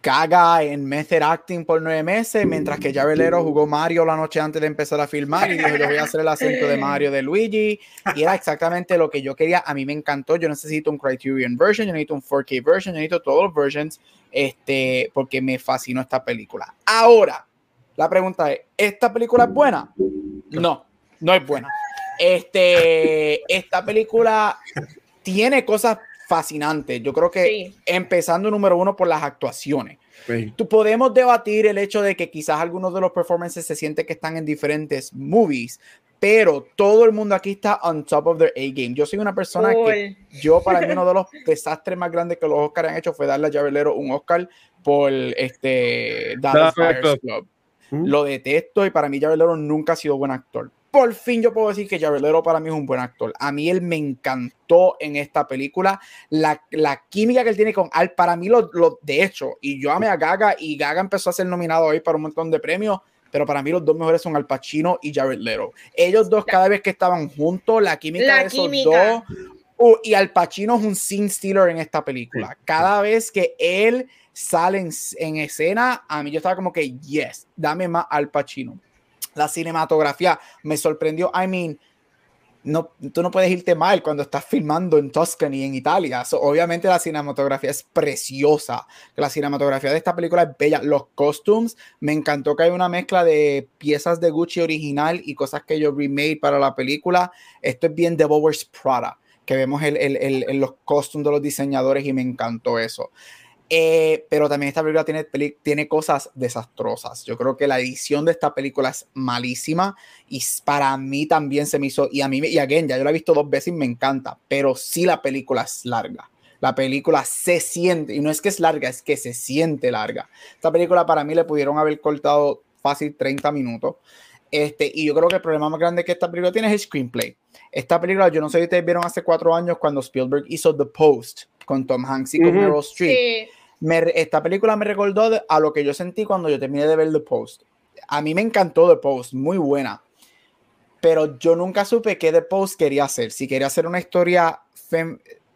caga en method acting por nueve meses, mientras que Jared Leto jugó Mario la noche antes de empezar a filmar y dijo, yo voy a hacer el acento de Mario de Luigi. Y era exactamente lo que yo quería. A mí me encantó. Yo necesito un Criterion version, yo necesito un 4K version, yo necesito todos los versions, este, porque me fascinó esta película. Ahora, la pregunta es, ¿esta película es buena? No, no es buena. Este, esta película tiene cosas fascinante. Yo creo que empezando número uno por las actuaciones. Tú podemos debatir el hecho de que quizás algunos de los performances se siente que están en diferentes movies, pero todo el mundo aquí está on top of their A-game. Yo soy una persona que yo para mí uno de los desastres más grandes que los Oscars han hecho fue darle a Javier un Oscar por este Dallas Club. Lo detesto y para mí Javier nunca ha sido buen actor por fin yo puedo decir que Jared Leto para mí es un buen actor. A mí él me encantó en esta película. La, la química que él tiene con Al, para mí, lo, lo, de hecho, y yo amé a Gaga y Gaga empezó a ser nominado hoy para un montón de premios, pero para mí los dos mejores son Al Pacino y Jared Leto. Ellos dos, cada vez que estaban juntos, la química de esos dos. Uh, y Al Pacino es un scene stealer en esta película. Cada vez que él sale en, en escena, a mí yo estaba como que, yes, dame más Al Pacino la cinematografía me sorprendió. I mean, no, tú no puedes irte mal cuando estás filmando en Tuscany, en Italia. obviamente la cinematografía es preciosa. La cinematografía de esta película es bella. Los costumes, me encantó que hay una mezcla de piezas de Gucci original y cosas que yo remade para la película. Esto es bien de Bowers Prada, que vemos el, el, el, los costumes de los diseñadores y me encantó eso. Eh, pero también esta película tiene, tiene cosas desastrosas. Yo creo que la edición de esta película es malísima y para mí también se me hizo, y a mí, y again, ya yo la he visto dos veces y me encanta, pero sí la película es larga. La película se siente, y no es que es larga, es que se siente larga. Esta película para mí le pudieron haber cortado fácil 30 minutos. Este, y yo creo que el problema más grande que esta película tiene es el screenplay. Esta película, yo no sé si ustedes vieron hace cuatro años cuando Spielberg hizo The Post con Tom Hanks y con Meryl Streep esta película me recordó a lo que yo sentí cuando yo terminé de ver The Post. A mí me encantó The Post, muy buena. Pero yo nunca supe qué The Post quería hacer. Si quería hacer una historia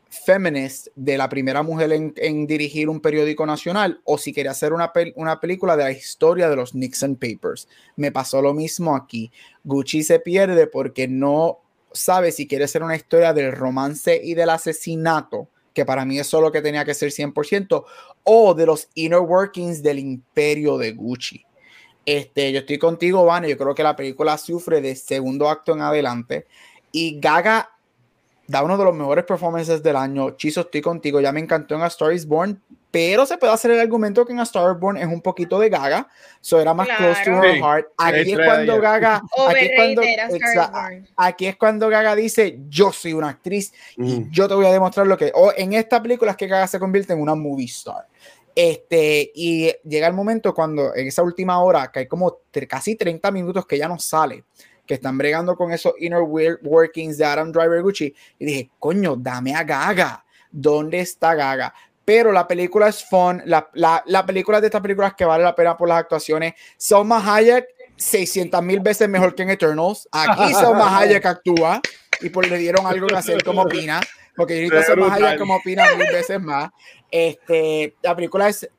feminist de la primera mujer en, dirigir un periódico nacional o si quería hacer una, una película de la historia de los Nixon Papers. Me pasó lo mismo aquí. Gucci se pierde porque no sabe si quiere hacer una historia del romance y del asesinato que para mí es lo que tenía que ser 100%, o de los inner workings del imperio de Gucci. Este, yo estoy contigo, Van, yo creo que la película sufre de segundo acto en adelante y Gaga da uno de los mejores performances del año. Chizo, estoy contigo, ya me encantó en A Star is Born, pero se puede hacer el argumento que en A Star Born es un poquito de Gaga, so era más close to her heart. Aquí es cuando Gaga, aquí es cuando, aquí es cuando Gaga dice, yo soy una actriz y mm. yo te voy a demostrar lo que, o en esta película es que Gaga se convierte en una movie star. Este, y llega el momento cuando en esa última hora, que hay como casi 30 minutos que ya no sale, que están bregando con esos inner workings de Adam Driver Gucci, y dije, coño, dame a Gaga. ¿Dónde está Gaga? Pero la película es fun. La, la, la película de estas películas que vale la pena por las actuaciones. Selma Hayek, 600 mil veces mejor que en Eternals. Aquí Selma Hayek actúa y pues le dieron algo que hacer como opina. Porque ahorita Selma Hayek como opina mil veces más. Este, la película es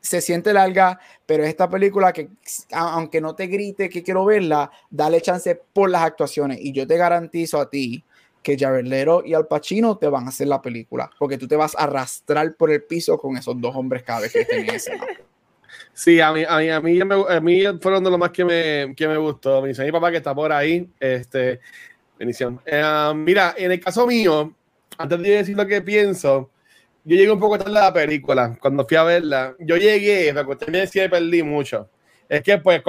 se siente larga, pero esta película que, aunque no te grite que quiero verla, dale chance por las actuaciones. Y yo te garantizo a ti que Jared Leto y Al Pacino te van a hacer la película, porque tú te vas a arrastrar por el piso con esos dos hombres cada vez que estén en Sí, a mí, a mí, a mí, a mí fueron de lo más que me, que me gustó. Me dice mi papá que está por ahí. Este, bendición. Eh, mira, en el caso mío, antes de decir lo que pienso, yo llegué un poco tarde a la película, cuando fui a verla. Yo llegué, me decía que perdí mucho. Es que, pues,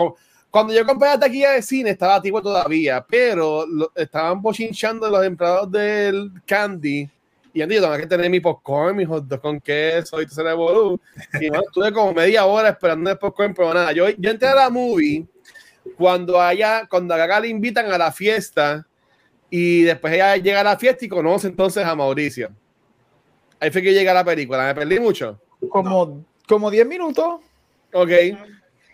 cuando yo compré la taquilla de cine, estaba tipo todavía, pero estaban bochinchando los empleados del Candy. Y yo tengo que tener mi popcorn, mi hot dog con queso y todo ese boludo. Y no, estuve como media hora esperando el popcorn, pero nada. Yo, yo entré a la movie cuando allá, cuando a Gaga le invitan a la fiesta y después ella llega a la fiesta y conoce entonces a Mauricio. Ahí fue que llega la película. ¿Me perdí mucho? Como, como 10 minutos. Ok.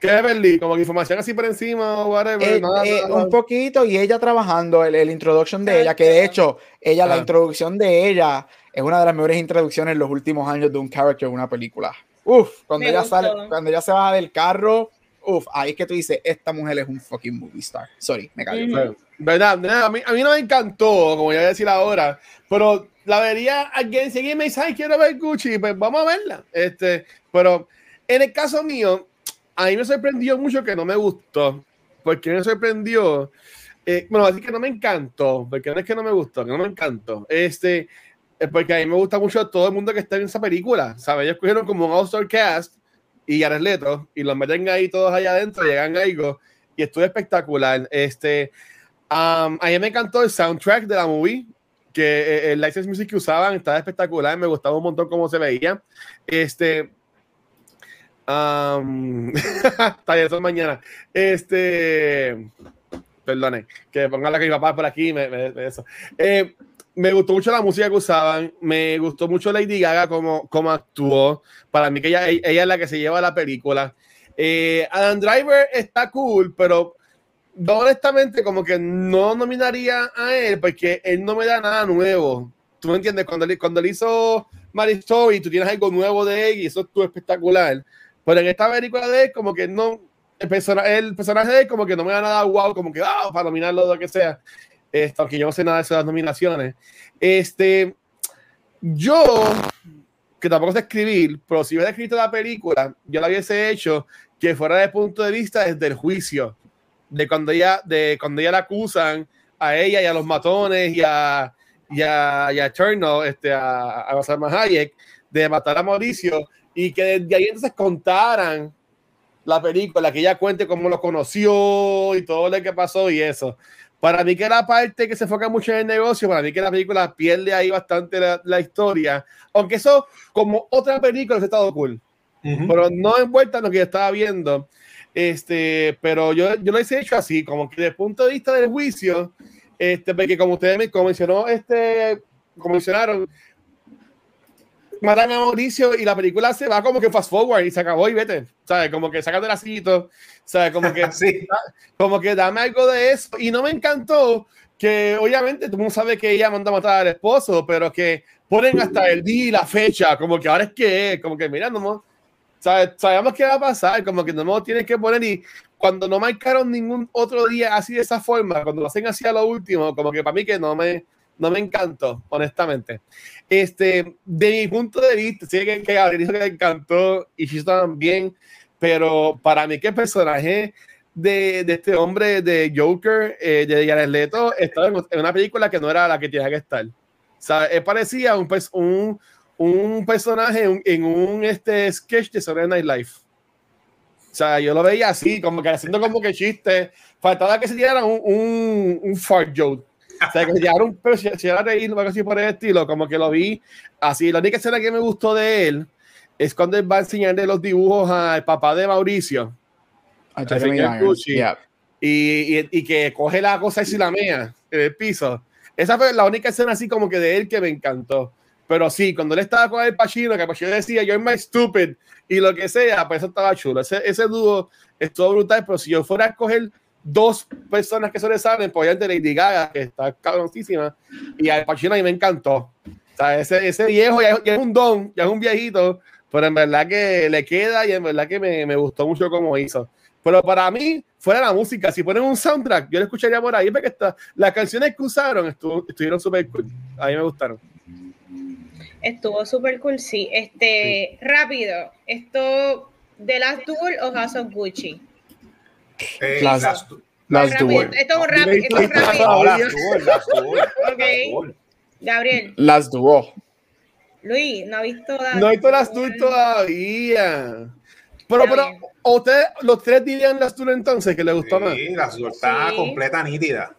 ¿Qué me perdí? Como que información así por encima o whatever. Eh, eh, un poquito y ella trabajando, el, el introduction de ella, que de hecho, ella, la ah. introducción de ella es una de las mejores introducciones en los últimos años de un character en una película. Uf, cuando ella sale, cuando ella se baja del carro, uf, ahí es que tú dices, esta mujer es un fucking movie star. Sorry, me cayó. ¿Verdad? A mí, a mí no me encantó, como voy a decir ahora, pero la vería alguien si me dice, ay, quiero ver Gucci, pues vamos a verla. Este, pero en el caso mío, a mí me sorprendió mucho que no me gustó. Porque me sorprendió, eh, bueno, así que no me encantó, porque no es que no me gustó, que no me encantó. Este, es porque a mí me gusta mucho todo el mundo que está en esa película, ¿sabes? Ellos cogieron como un All-Star Cast y Jared Leto y los meten ahí todos allá adentro, llegan algo y estuvo espectacular. Este, a mí me encantó el soundtrack de la movie, que eh, el license music que usaban estaba espectacular, me gustaba un montón cómo se veía. Este, um, está eso mañana. Este, perdone, que ponga la que mi papá por aquí, me, me, eso. Eh, me gustó mucho la música que usaban, me gustó mucho Lady Gaga como, como actuó. Para mí que ella, ella es la que se lleva la película. Eh, Adam Driver está cool, pero honestamente, como que no nominaría a él porque él no me da nada nuevo. ¿Tú me entiendes? Cuando, él, cuando él hizo Mary Story, tú tienes algo nuevo de él y eso es espectacular. Pero en esta película de él, como que no. El, personaje, el personaje de él, como que no me da nada wow, como que ah, para nominarlo lo que sea. Esto, aunque yo no sé nada de esas nominaciones. Este. Yo, que tampoco sé escribir, pero si hubiera escrito la película, yo la hubiese hecho que fuera de punto de vista desde el juicio de cuando ella, de cuando ella la acusan a ella y a los matones y a, y a, y a este, a, a Hayek, de matar a Mauricio y que de ahí entonces contaran la película, que ella cuente cómo lo conoció y todo lo que pasó y eso. Para mí que la parte que se enfoca mucho en el negocio, para mí que la película pierde ahí bastante la, historia, aunque eso como otra película ha estado cool, pero no envuelta en lo que yo estaba viendo. Este, pero yo, yo lo he hecho así, como que desde el punto de vista del juicio, este, porque como ustedes me mencionó, este, como mencionaron, matan a Mauricio y la película se va como que fast forward y se acabó y vete, ¿sabes? Como que sacan de la cito, ¿sabes? Como que, sí. como que dame algo de eso. Y no me encantó que, obviamente, tú no sabes que ella manda a matar al esposo, pero que ponen hasta el día y la fecha, como que ahora es que, como que, mira, no, sabemos qué va a pasar, como que no me tienes que poner y cuando no marcaron ningún otro día así de esa forma, cuando lo hacen así a lo último, como que para mí que no me, no me encantó, honestamente. Este, de mi punto de vista, sí que, que Gabriel dijo que le encantó y sí también, pero para mí el personaje de, de, este hombre de Joker, eh, de Jared Leto, estaba en, una película que no era la que tenía que estar. O sea, parecía un, pues, un un personaje en, un este sketch de Saturday Night Live. O sea, yo lo veía así, como que haciendo como que chiste. Faltaba que se diera un, un, un fart joke. O sea, que un pero si, si era reír así por el estilo, como que lo vi así. La única escena que me gustó de él es cuando él va a enseñarle los dibujos al papá de Mauricio. A y, y, que coge la cosa y se la mea en el piso. Esa fue la única escena así como que de él que me encantó. Pero sí, cuando él estaba con el Pachino, que Pachino decía, yo my stupid, y lo que sea, pues eso estaba chulo. Ese, ese dúo estuvo brutal, pero si yo fuera a escoger dos personas que sobresalen, pues obviamente Lady Gaga, que está cabroncísima, y al Pachino a mí me encantó. O sea, ese, ese viejo ya, es un don, ya es un viejito, pero en verdad que le queda y en verdad que me, me gustó mucho como hizo. Pero para mí, fuera la música, si ponen un soundtrack, yo lo escucharía por ahí, porque está, las canciones que usaron estuvieron súper cool. A mí me gustaron. Estuvo súper cool, sí. Este, rápido, esto de Last Duel o House of Gucci. Eh. Esto es un rápido. Esto es rápido. Last Duel, Last Duel. Ok. Gabriel. Duel. Luis, no ha visto Last No ha visto Last Duel todavía. Pero, pero, ¿ustedes, los tres dirían Last Duel entonces, que le gustó más? Sí, Last Duel está completa, nítida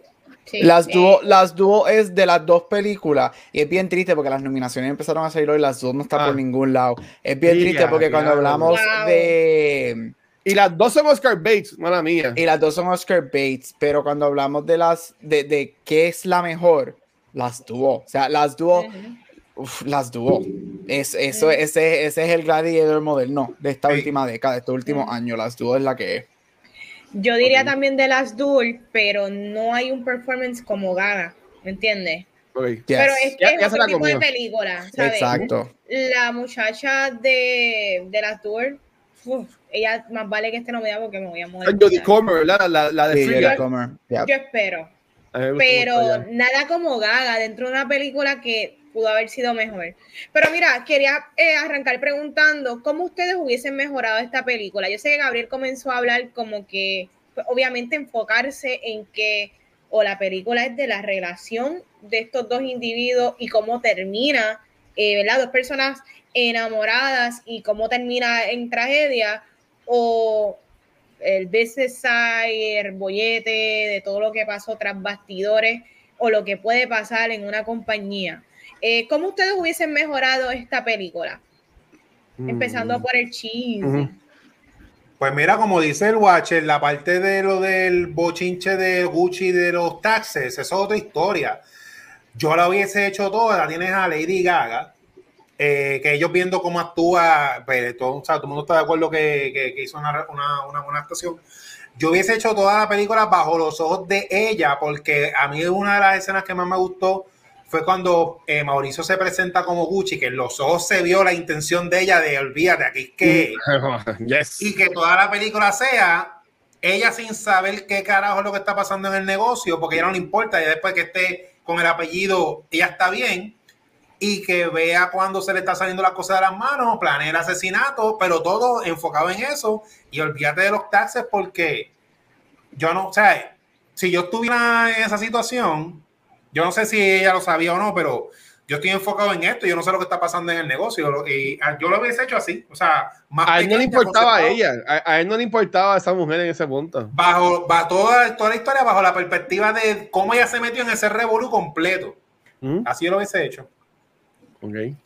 las, dúo, las dúo es de las dos películas y es bien triste porque las nominaciones empezaron a salir hoy las dos no están por ah. ningún lado. Es bien triste porque cuando hablamos de... Y las dos son Oscar Bates, mala mía. Y las dos son Oscar Bates, pero cuando hablamos de las de, de qué es la mejor, las dúo. O sea, las dúo, las dúo. Es, eso, ese, ese es el gladiator moderno de esta última década, de estos últimos años. Las dúo es la que es. Yo diría también de las Duel, pero no hay un performance como Gaga, ¿me entiendes? Pero es que es otro tipo de película, ¿sabes? Exacto. La muchacha de, de las Duel, ella más vale que esté nominada porque me voy a morir. Jodie Comer, la, la, la de sí, yo, Comer. yo espero. Pero nada como Gaga dentro de una película que pudo haber sido mejor. Pero mira, quería eh, arrancar preguntando cómo ustedes hubiesen mejorado esta película. Yo sé que Gabriel comenzó a hablar como que, pues, obviamente, enfocarse en que o la película es de la relación de estos dos individuos y cómo termina, eh, ¿verdad? Dos personas enamoradas y cómo termina en tragedia, o el business side, el bollete, de todo lo que pasó tras bastidores, o lo que puede pasar en una compañía. Eh, ¿Cómo ustedes hubiesen mejorado esta película? Empezando mm. por el cheese. Pues mira, como dice el Watcher, la parte de lo del bochinche de Gucci de los taxes, esa es otra historia. Yo la hubiese hecho toda, la tienes a Lady Gaga, eh, que ellos viendo cómo actúa, pues, todo, o sea, todo el mundo está de acuerdo que, que, hizo una, una, una, buena actuación. Yo hubiese hecho toda la película bajo los ojos de ella, porque a mí es una de las escenas que más me gustó fue cuando eh, Mauricio se presenta como Gucci, que en los ojos se vio la intención de ella de olvídate, aquí que. Y que toda la película sea ella sin saber qué carajo es lo que está pasando en el negocio, porque ella no le importa, y después que esté con el apellido, ella está bien, y que vea cuando se le está saliendo la cosa de las manos, planea el asesinato, pero todo enfocado en eso, y olvídate de los taxes, porque yo no, o sea, si yo estuviera en esa situación, yo no sé si ella lo sabía o no, pero yo estoy enfocado en esto, yo no sé lo que está pasando en el negocio. Y ah, yo lo hubiese hecho así. O sea, más a él no le importaba a ella, a, él no le importaba a esa mujer en ese punto. Bajo, bajo toda, toda la historia, bajo la perspectiva de cómo ella se metió en ese revolú completo. ¿Mm? Así lo hubiese hecho. Ok.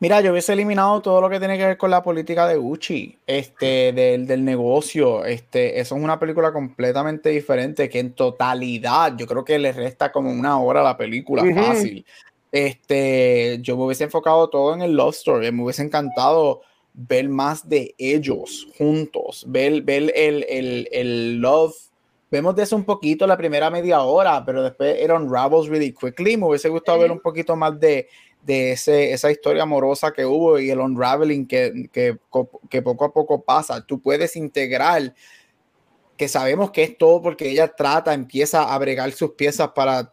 Mira, yo hubiese eliminado todo lo que tiene que ver con la política de Gucci, este, del, del, negocio. Este, eso es una película completamente diferente que en totalidad yo creo que le resta como una hora a la película fácil. Este, yo me hubiese enfocado todo en el love story. Me hubiese encantado ver más de ellos juntos, ver, ver el, el, el love vemos de eso un poquito la primera media hora, pero después it unravels really quickly. Me hubiese gustado ver un poquito más de, de ese, esa historia amorosa que hubo y el unraveling que, que, que, poco a poco pasa. Tú puedes integrar, que sabemos que es todo porque ella trata, empieza a bregar sus piezas para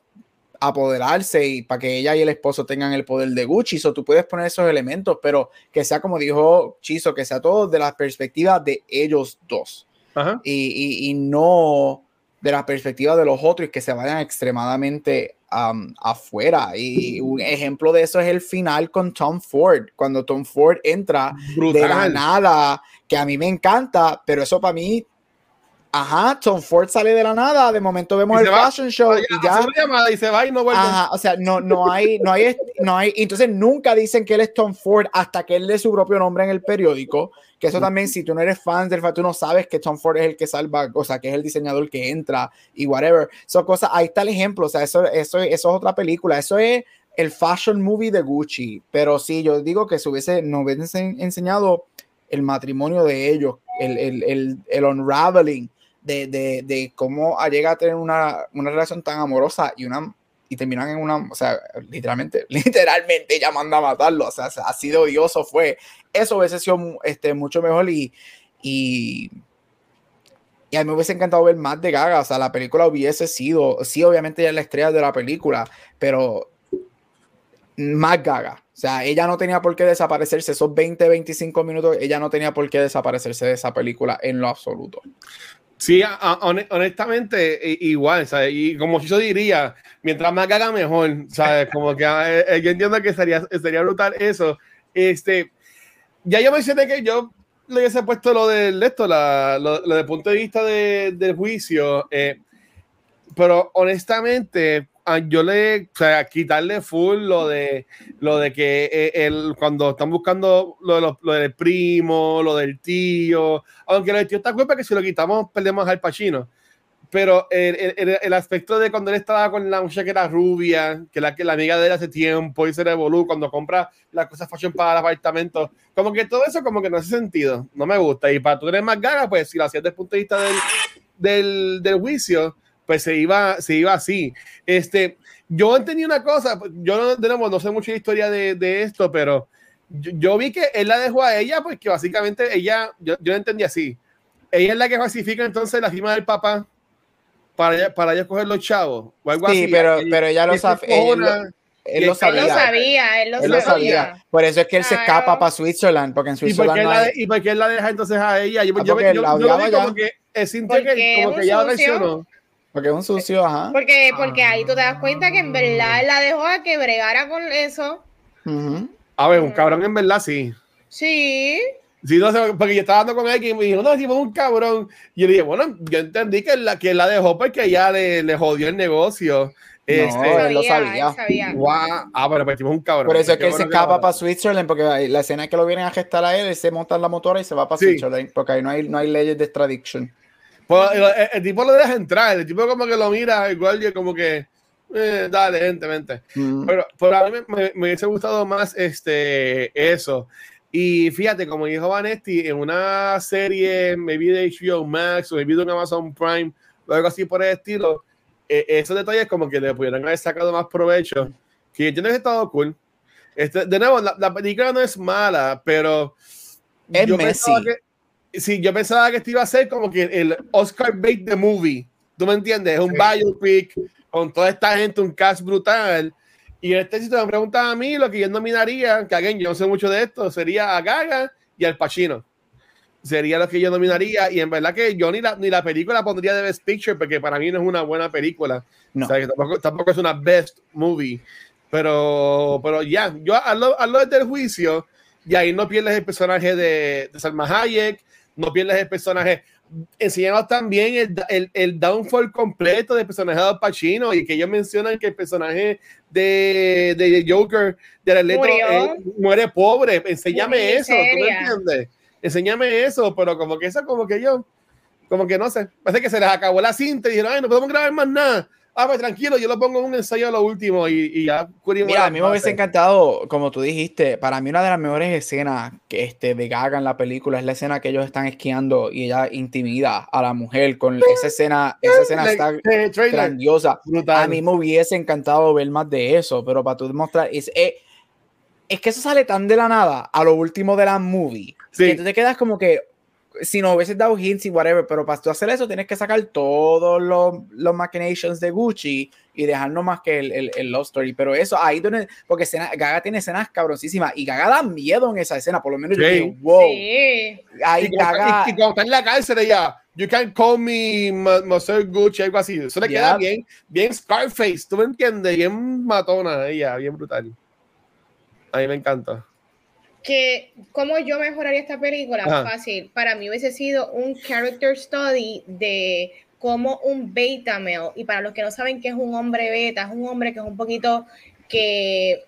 apoderarse y para que ella y el esposo tengan el poder de Gucci. So, tú puedes poner esos elementos, pero que sea como dijo Chizo, que sea todo de la perspectiva de ellos dos. Y, y, y no de la perspectiva de los otros y que se vayan extremadamente afuera. Y un ejemplo de eso es el final con Tom Ford, cuando Tom Ford entra de la nada, que a mí me encanta, pero eso para mí Ajá, Tom Ford sale de la nada, de momento vemos el fashion show y ya. y se va y no vuelve. Ajá, o sea, no, no hay, no hay, no hay, entonces nunca dicen que él es Tom Ford hasta que él lee su propio nombre en el periódico. Que eso también, si tú no eres fan del tú no sabes que Tom Ford es el que salva, o sea, que es el diseñador que entra y whatever. Son cosas, ahí está el ejemplo, o sea, eso, eso, eso es otra película, eso es el fashion movie de Gucci. Pero sí, yo digo que si hubiese, no hubiesen enseñado el matrimonio de ellos, el, el, el, el unraveling de, de, de cómo llega a tener una, una, relación tan amorosa y una y terminan en una, o sea, literalmente, literalmente ella manda a matarlo, o sea, así de odioso fue. Eso hubiese sido este, mucho mejor y, y, a mí me hubiese encantado ver más de Gaga, o sea, la película hubiese sido, sí, obviamente ella es la estrella de la película, pero más Gaga. O sea, ella no tenía por qué desaparecerse esos 20, 25 minutos, ella no tenía por qué desaparecerse de esa película en lo absoluto. Sí, honestamente, igual, ¿sabes? Y como yo diría, mientras más haga mejor, ¿sabes? Como que ah, eh, eh, yo entiendo que sería, sería brutal eso. Este, ya yo mencioné que yo le hubiese puesto lo del esto, la, lo, lo del punto de vista de, del juicio, eh, pero honestamente, yo le, o sea, quitarle full lo de, lo de que eh, cuando están buscando lo, lo, del primo, lo del tío, aunque lo del tío está culpa que si lo quitamos perdemos al Pachino. Pero el, el, el, aspecto de cuando él estaba con la muchacha que era rubia, que la, que la amiga de él hace tiempo y se revolú cuando compra las cosas fashion para el apartamento, como que todo eso como que no hace sentido, no me gusta. Y para tú eres más gaga, pues si lo hacías desde el punto de vista del, del, del juicio, pues se iba, se iba así. Este, yo entendí una cosa, yo no, tenemos, no sé mucha historia de, de esto, pero yo, vi que él la dejó a ella, pues que básicamente ella, yo, yo entendí así. Ella es la que falsifica entonces la firma del papá para ella, para ella coger los chavos o algo sí, así. pero, pero ella lo sabe. Él, lo sabía. Él lo sabía, él lo, sabía. Por eso es que él se escapa para Switzerland, porque en Switzerland. ¿Y por, qué no ¿Y por qué él la deja entonces a ella? Yo, ah, yo, yo, yo, yo vi como que que, como que ya mencionó. Porque es un sucio, ajá. Porque, porque ahí tú te das cuenta que en verdad él la dejó a que bregara con eso. A ver, un cabrón en verdad sí. Sí. Sí, no sé, porque yo estaba hablando con él y me dijo, no, si fue un cabrón. Y yo le dije, bueno, yo entendí que la, que la dejó porque ella le, le jodió el negocio. Este, no, él lo sabía. sabía. Wow. Ah, pero pues un cabrón. Por eso es que él se escapa para Switzerland, porque la escena es que lo vienen a gestar a él, él se monta en la motora y se va para Switzerland, porque ahí no hay, no hay leyes de extradición. Pues, el, tipo lo deja entrar, el tipo como que lo mira, igual y como que, eh, dale, gente, vente. Mm. Pero, pero, a mí me, me, hubiese gustado más este, eso. Y fíjate, como dijo Vanetti, en una serie, maybe de HBO Max o maybe de Amazon Prime o algo así por el estilo, eh, esos detalles como que le pudieran haber sacado más provecho. Que yo entiendo que estado cool. Este, de nuevo, la, la, película no es mala, pero es Messi. Que, sí, yo pensaba que esto iba a ser como que el Oscar bait the movie. ¿Tú me entiendes? Es un biopic con toda esta gente, un cast brutal. Y en este sitio me preguntan a mí lo que yo nominaría, que alguien yo no sé mucho de esto, sería a Gaga y al Pacino. Sería lo que yo nominaría. Y en verdad que yo ni la, ni la película pondría de Best Picture, porque para mí no es una buena película. No. O sea, que tampoco, tampoco, es una Best Movie. Pero, pero ya, yo hablo, hablo desde el juicio y ahí no pierdes el personaje de, de Salma Hayek, no pierdes el personaje. Enseñamos también el, el, el, downfall completo del personaje de Al Pacino y que ellos mencionan que el personaje de, de Joker, de Leto, eh, muere pobre. Enséñame eso, ¿tú me entiendes? Enséñame eso, pero como que eso, como que yo, como que no sé, parece que se les acabó la cinta y dijeron, ay, no podemos grabar más nada ah, pues tranquilo, yo lo pongo en un ensayo a lo último y, y ya. Mira, a mí me hubiese encantado, como tú dijiste, para mí una de las mejores escenas que este, de Gaga en la película es la escena que ellos están esquiando y ella intimida a la mujer con esa escena, esa escena está grandiosa. A mí me hubiese encantado ver más de eso, pero para tú demostrar, es, eh, es, que eso sale tan de la nada a lo último de la movie, sí. que tú te quedas como que, si no hubieses dado hints y whatever, pero para tú hacer eso tienes que sacar todos los, los machinations de Gucci y dejar no más que el, el, el, Love Story. Pero eso, ahí donde, porque escena, Gaga tiene escenas cabroncísimas y Gaga da miedo en esa escena, por lo menos sí. yo digo, wow. Sí. Ahí y, Gaga. Y, y, cuando está en la cárcel ella, You can call me Marcel Gucci, algo así. Eso le queda bien, bien Scarface, ¿tú me entiendes? Bien matona ella, bien brutal. A mí me encanta. Que, ¿cómo yo mejoraría esta película? Fácil. Para mí hubiese sido un character study de cómo un beta male, y para los que no saben qué es un hombre beta, es un hombre que es un poquito que,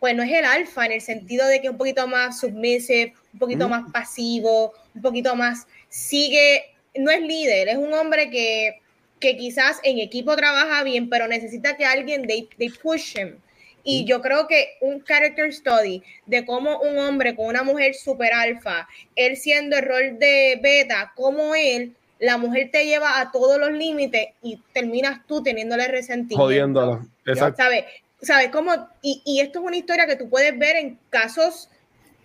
pues no es el alfa en el sentido de que es un poquito más submissive, un poquito más pasivo, un poquito más, sigue no es líder, es un hombre que, que quizás en equipo trabaja bien, pero necesita que alguien they, push him. Y yo creo que un character study de cómo un hombre con una mujer super alfa, él siendo el rol de beta, como él, la mujer te lleva a todos los límites y terminas tú teniéndole resentimiento. Jodiéndolo. Exacto. ¿Sabes? ¿Sabes cómo? Y, y esto es una historia que tú puedes ver en casos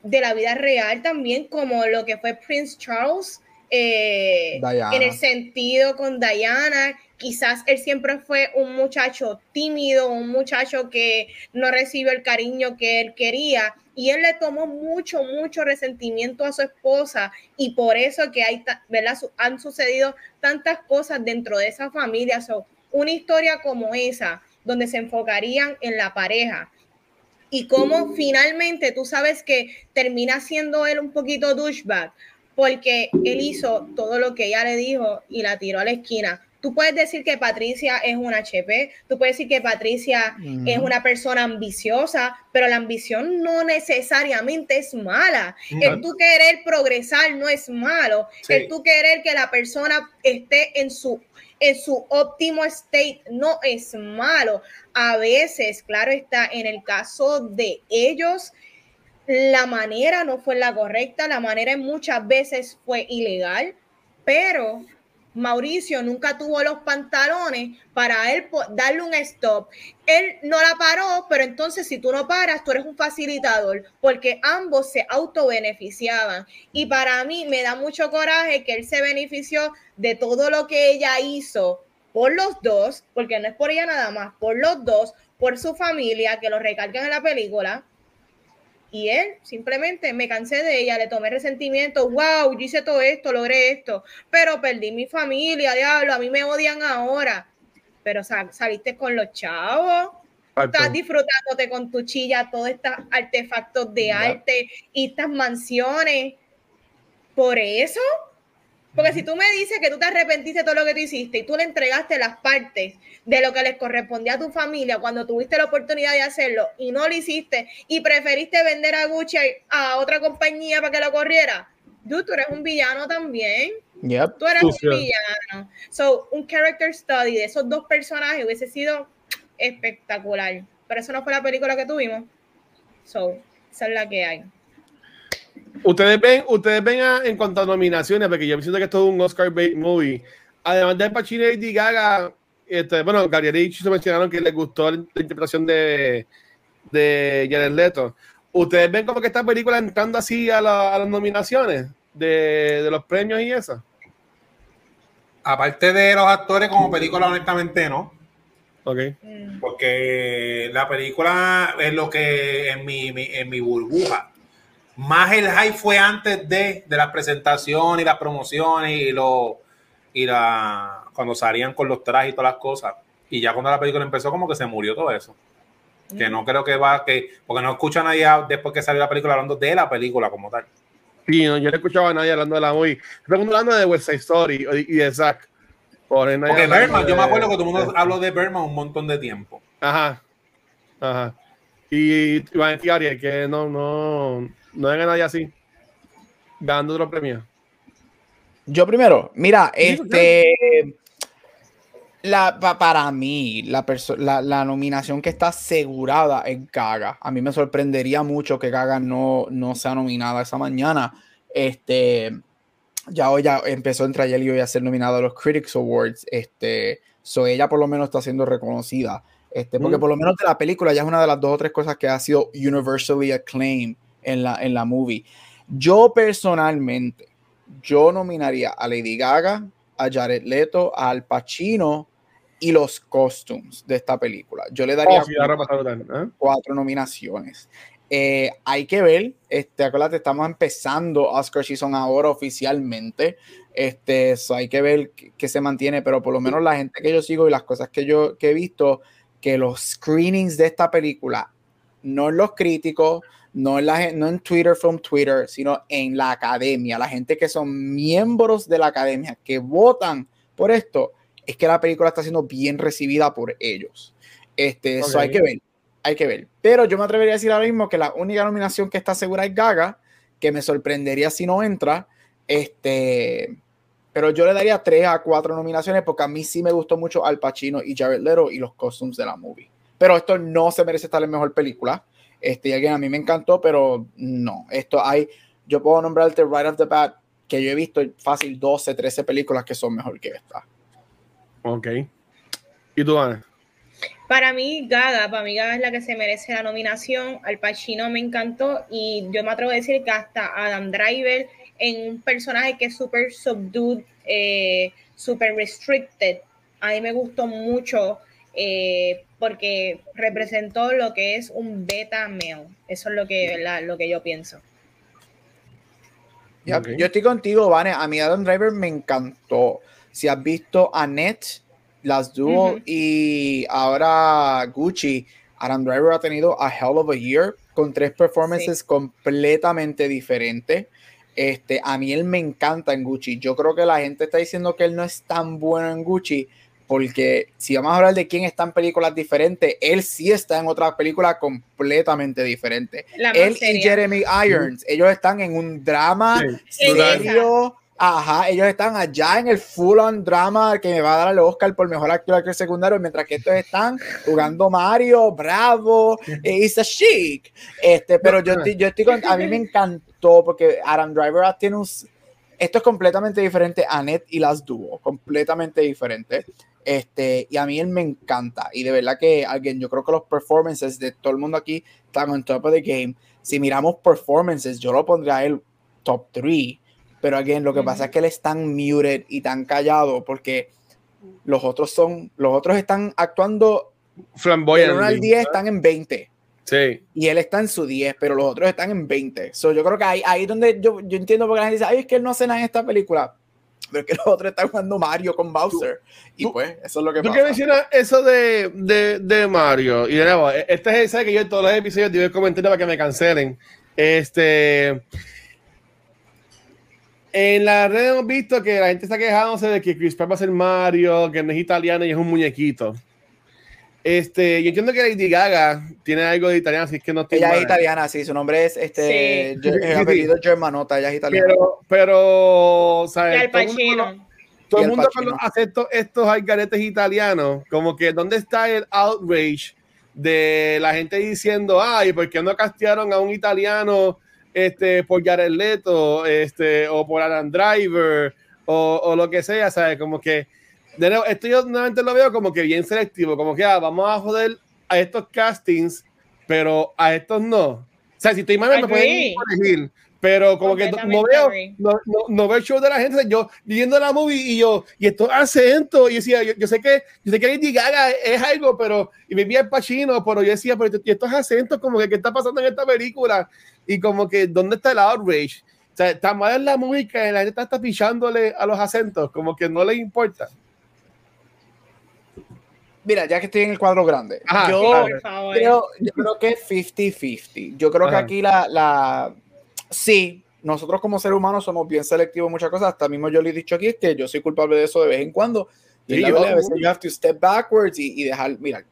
de la vida real también, como lo que fue Prince Charles eh, en el sentido con Diana. Quizás él siempre fue un muchacho tímido, un muchacho que no recibió el cariño que él quería y él le tomó mucho, mucho resentimiento a su esposa y por eso que hay, ¿verdad? Han sucedido tantas cosas dentro de esa familia. una historia como esa, donde se enfocarían en la pareja y cómo finalmente tú sabes que termina siendo él un poquito douchebag, porque él hizo todo lo que ella le dijo y la tiró a la esquina. Tú puedes decir que Patricia es una HP, tú puedes decir que Patricia es una persona ambiciosa, pero la ambición no necesariamente es mala. El tú querer progresar no es malo. El tú querer que la persona esté en su, en su óptimo state no es malo. A veces, claro está, en el caso de ellos, la manera no fue la correcta, la manera muchas veces fue ilegal, pero Mauricio nunca tuvo los pantalones para él darle un stop. Él no la paró, pero entonces si tú no paras, tú eres un facilitador, porque ambos se autobeneficiaban. Y para mí me da mucho coraje que él se benefició de todo lo que ella hizo por los dos, porque no es por ella nada más, por los dos, por su familia, que lo recalcan en la película y él simplemente me cansé de ella, le tomé resentimiento, wow, yo hice todo esto, logré esto, pero perdí mi familia, diablo, a mí me odian ahora. Pero saliste con los chavos, estás disfrutándote con tu chilla todos estos artefactos de arte y estas mansiones. Por eso, porque si tú me dices que tú te arrepentiste de todo lo que tú hiciste y tú le entregaste las partes de lo que les correspondía a tu familia cuando tuviste la oportunidad de hacerlo y no lo hiciste y preferiste vender a Gucci a otra compañía para que lo corriera, tú, tú eres un villano también. Tú eres un villano. So, un character study de esos dos personajes hubiese sido espectacular. Pero eso no fue la película que tuvimos. So, esa es la que hay. Ustedes ven, ustedes ven en cuanto a nominaciones, porque yo me siento que esto es un Oscar bait movie. Además de Pacino y Gaga, este, bueno, Gabriel y se mencionaron que les gustó la, interpretación de, de Jared Leto. ¿Ustedes ven como que esta película entrando así a, las nominaciones de, de, los premios y eso? Aparte de los actores, como película, honestamente no. Ok. Porque la película es lo que en mi, en mi burbuja más el hype fue antes de, de la presentación y las promociones y lo y la cuando salían con los trajes y todas las cosas. Y ya cuando la película empezó, como que se murió todo eso. Que no creo que va, que, porque no escucha a nadie después que salió la película hablando de la película como tal. Sí, no, yo no escuchaba a nadie hablando de la movie. Estoy hablando de West Side Story y de Zack. Porque Berman, yo me acuerdo que todo el mundo habló de Berman un montón de tiempo. Ajá. Ajá. Y Iván Ariel, que no, no, no hay nadie así ganando otro premio. Yo primero, mira, este. La, para mí, la, la, nominación que está asegurada es Gaga. A mí me sorprendería mucho que Gaga no, no sea nominada esa mañana. Este, ya hoy ya empezó entre ayer y hoy a ser nominada a los Critics Awards. Este, so ella por lo menos está siendo reconocida. Este, porque mm. por lo menos de la película ya es una de las dos o tres cosas que ha sido universally acclaimed en la, en la movie. Yo personalmente, yo nominaría a Lady Gaga, a Jared Leto, a Al Pacino y los costumes de esta película. Yo le daría oh, cuatro, ¿eh? cuatro, nominaciones. Eh, hay que ver, este, acuérdate, estamos empezando Oscar Season ahora oficialmente. Este, eso hay que ver que, se mantiene, pero por lo menos la gente que yo sigo y las cosas que yo que he visto, que los screenings de esta película, no en los críticos, no en, la, no en Twitter from Twitter, sino en la academia, la gente que son miembros de la academia, que votan por esto, es que la película está siendo bien recibida por ellos. Este, Eso hay que ver, hay que ver. Pero yo me atrevería a decir ahora mismo que la única nominación que está segura es Gaga, que me sorprendería si no entra. Este, pero yo le daría tres a cuatro nominaciones porque a mí sí me gustó mucho Al Pacino y Jared Leto y los costumes de la movie. Pero esto no se merece estar en mejor película. Este, y alguien a mí me encantó, pero no. Esto hay, yo puedo nombrarte right off the bat que yo he visto fácil 12, 13 películas que son mejor que esta. Ok. ¿Y tú, Ana? Para mí, Gaga, para mí Gaga es la que se merece la nominación. Al Pacino me encantó y yo me atrevo a decir que hasta Adam Driver en un personaje que es súper subdued, eh, súper restricted. A mí me gustó mucho eh, porque representó lo que es un beta male. Eso es lo que, lo que yo pienso. Yo estoy contigo, Vane. A mí Adam Driver me encantó. Si has visto Annette, las Duo y ahora Gucci, Adam Driver ha tenido a hell of a year con tres performances completamente diferentes. Este, a mí él me encanta en Gucci. Yo creo que la gente está diciendo que él no es tan bueno en Gucci, porque si vamos a hablar de quién está en películas diferentes, él sí está en otra película completamente diferente. Él y Jeremy Irons, ellos están en un drama serio. Ajá, ellos están allá en el full on drama que me va a dar el Oscar por mejor actor actor secundario, mientras que estos están jugando Mario, bravo, Isa Chic. Este, pero yo estoy, yo estoy con, a mí me encantó porque Adam Driver tiene un, esto es completamente diferente a Net y las dúo, completamente diferente. Este, y a mí él me encanta. Y de verdad que alguien, yo creo que los performances de todo el mundo aquí están on top of the game. Si miramos performances, yo lo pondría a él top 3. Pero alguien, lo que pasa es que él es tan muted y tan callado porque los otros son, los otros están actuando. Flamboyant. al 10 están en 20. Sí. Y él está en su 10, pero los otros están en 20. So, yo creo que ahí, ahí donde yo, yo entiendo porque la gente dice, ay, es que él no hace nada en esta película pero que los otros están jugando Mario con Bowser. y pues, eso es lo que ¿tú pasa. ¿Tú que mencionas eso de, de, de, Mario? Y de nuevo, e, este es el sabe que yo en todos los episodios digo el comentario para que me cancelen. Este. En la red hemos visto que la gente está quejándose de que Chris Pratt va a ser Mario, que no es italiano y es un muñequito. Este, yo entiendo que Lady Gaga tiene algo de italiano, así que no estoy Ella es italiana, sí, su nombre es este, el apellido Germanota, ella es italiana. Pero, pero, ¿sabes? Y al Pacino. Todo el mundo cuando hace estos algaretes italianos, como que ¿dónde está el outrage de la gente diciendo, ay, ¿por qué no castearon a un italiano este, por Jared Leto, este, o por Adam Driver, o, o lo que sea, ¿sabes? Como que de nuevo, esto yo nuevamente lo veo como que bien selectivo, como que ah, vamos a joder a estos castings, pero a estos no. O sea, si estoy mal, me pueden corregir, pero como que no veo, no, no, veo el show de la gente. Yo viendo la movie y yo, y estos acentos, y decía, yo, sé que, yo sé que Lady Gaga es algo, pero, y me vi el Pacino, pero yo decía, pero y estos acentos, como que, ¿qué está pasando en esta película? Y como que, ¿dónde está el outrage? O sea, está mal en la música la gente está, está pichándole a los acentos, como que no le importa. Mira, ya que estoy en el cuadro grande, yo, creo, yo, creo, que es 50-50. Yo creo que aquí la, la. Sí, nosotros como seres humanos somos bien selectivos en muchas cosas. Hasta mismo yo le he dicho aquí que yo soy culpable de eso de vez en cuando. Y a veces you have to step backwards y, y, dejar. Mira,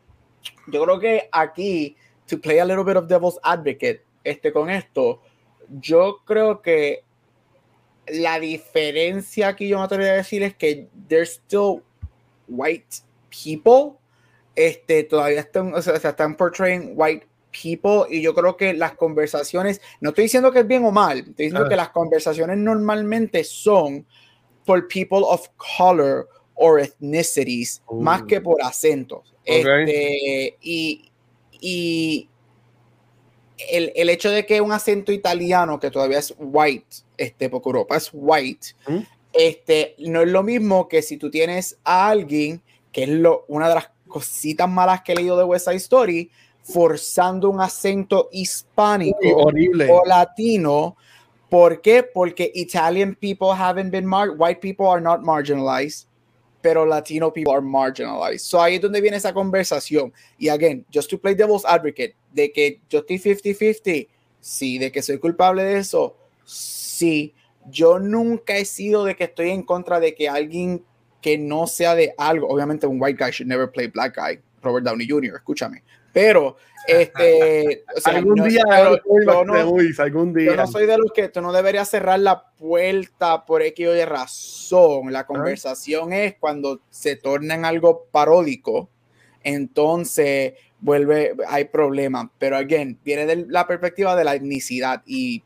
yo creo que aquí, to play a little bit of devil's advocate, este, con esto, yo creo que la diferencia que yo me atrevería a decir es que there's still white people este, todavía están, o sea, están portraying white people y yo creo que las conversaciones, no estoy diciendo que es bien o mal, estoy diciendo que las conversaciones normalmente son por people of color or ethnicities más que por acentos. Este, y, y el, el, hecho de que un acento italiano que todavía es white, este, porque Europa es white, ¿Mm? este, no es lo mismo que si tú tienes a alguien que es lo, una de las cositas malas que he leído de West Side Story forzando un acento hispánico horrible. o latino. ¿Por qué? Porque Italian people haven't been marked, white people are not marginalized, pero Latino people are marginalized. So ahí es donde viene esa conversación. Y again, just to play devil's advocate, de que yo estoy 50-50, sí, de que soy culpable de eso, sí. Yo nunca he sido de que estoy en contra de que alguien que no sea de algo, obviamente un white guy should never play black guy, Robert Downey Jr., escúchame, pero este, algún, día, yo, no, algún día, yo no soy de los que tú no deberías cerrar la puerta por X o Y razón. La conversación es cuando se torna en algo paródico, entonces vuelve, hay problemas. Pero again, viene de la perspectiva de la etnicidad y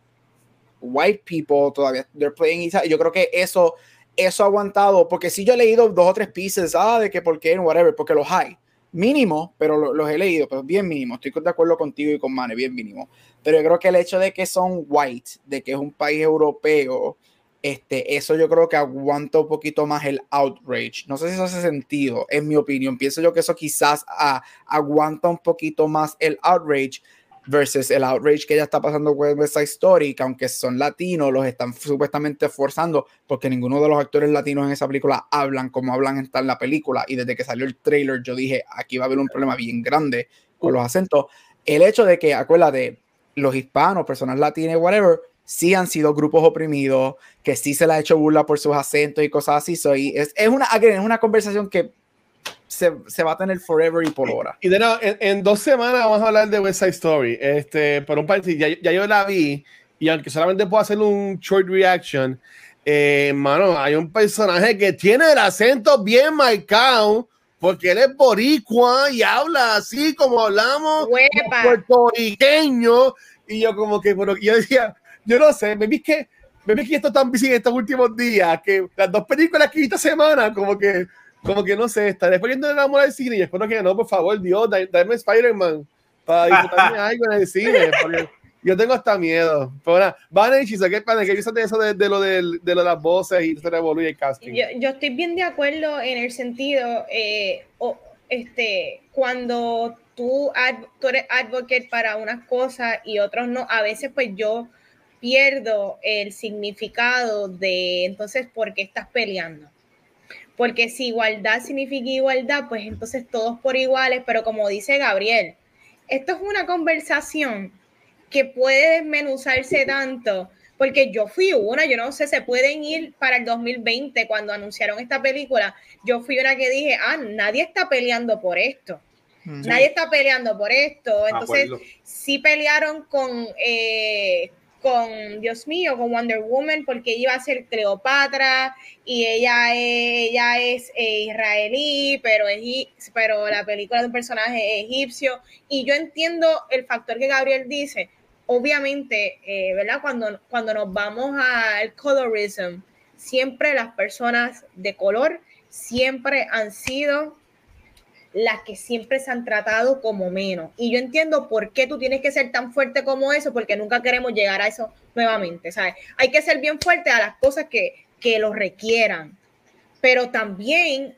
white people todavía, they're playing Yo creo que eso eso ha aguantado, porque si yo he leído dos o tres pieces, ah, de que por qué, whatever, porque los hay, mínimo, pero los he leído, pero bien mínimo, estoy de acuerdo contigo y con Mane, bien mínimo, pero yo creo que el hecho de que son white, de que es un país europeo, este, eso yo creo que aguanta un poquito más el outrage. No sé si eso hace sentido, en mi opinión. Pienso yo que eso quizás ah, aguanta un poquito más el outrage versus el outrage que ya está pasando con esa Story, que aunque son latinos, los están supuestamente forzando porque ninguno de los actores latinos en esa película hablan como hablan en la película. Y desde que salió el trailer, yo dije, aquí va a haber un problema bien grande con los acentos. El hecho de que, acuérdate, los hispanos, personas latinas, whatever, sí han sido grupos oprimidos, que sí se les ha hecho burla por sus acentos y cosas así. Soy, es, es, una, es una conversación que se, se, va a tener forever y por hora. Y de nuevo, en, dos semanas vamos a hablar de West Side Story. Este, por un país, ya, ya, yo la vi y aunque solamente puedo hacer un short reaction, eh, mano, hay un personaje que tiene el acento bien marcado porque él es boricua y habla así como hablamos puertorriqueño y yo como que, pero yo decía, yo no sé, me vi que me vi que esto tan en estos últimos días que las dos películas que esta semana como que como que no sé, estaré poniendo el amor al cine y espero que no, por favor, Dios, dame Spider-Man para disfrutarme algo en el cine, yo tengo hasta miedo. Pero nada, van a decir, ¿qué pasa? ¿Qué piensas de eso de, de, lo de, de, lo de las voces y se revoluye el casting? Yo, yo, estoy bien de acuerdo en el sentido, eh, o, este, cuando tú, tú eres advocate para unas cosas y otros no, a veces pues yo pierdo el significado de entonces por qué estás peleando porque si igualdad significa igualdad, pues entonces todos por iguales, pero como dice Gabriel, esto es una conversación que puede desmenuzarse tanto, porque yo fui una, yo no sé, se pueden ir para el 2020 cuando anunciaron esta película, yo fui una que dije, ah, nadie está peleando por esto. Nadie está peleando por esto. Entonces, sí pelearon con, eh, con, Dios mío, con Wonder Woman, porque iba a ser Cleopatra y ella es, ella es eh, israelí, pero, es, pero la película de un personaje egipcio. Y yo entiendo el factor que Gabriel dice. Obviamente, eh, ¿verdad? Cuando, cuando nos vamos al colorism, siempre las personas de color siempre han sido las que siempre se han tratado como menos. Y yo entiendo por qué tú tienes que ser tan fuerte como eso, porque nunca queremos llegar a eso nuevamente, ¿sabes? Hay que ser bien fuerte a las cosas que, que lo requieran, pero también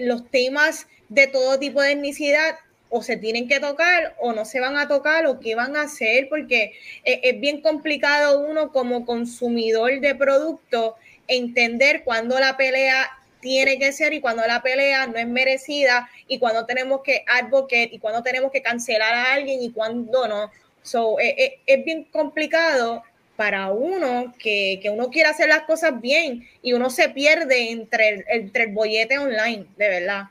los temas de todo tipo de etnicidad o se tienen que tocar o no se van a tocar o qué van a hacer, porque es, es bien complicado uno como consumidor de producto entender cuándo la pelea tiene que ser y cuando la pelea no es merecida y cuando tenemos que advocate y cuando tenemos que cancelar a alguien y cuando no. So, eh, eh, es bien complicado para uno que, que, uno quiera hacer las cosas bien y uno se pierde entre el, entre el bollete online, de verdad.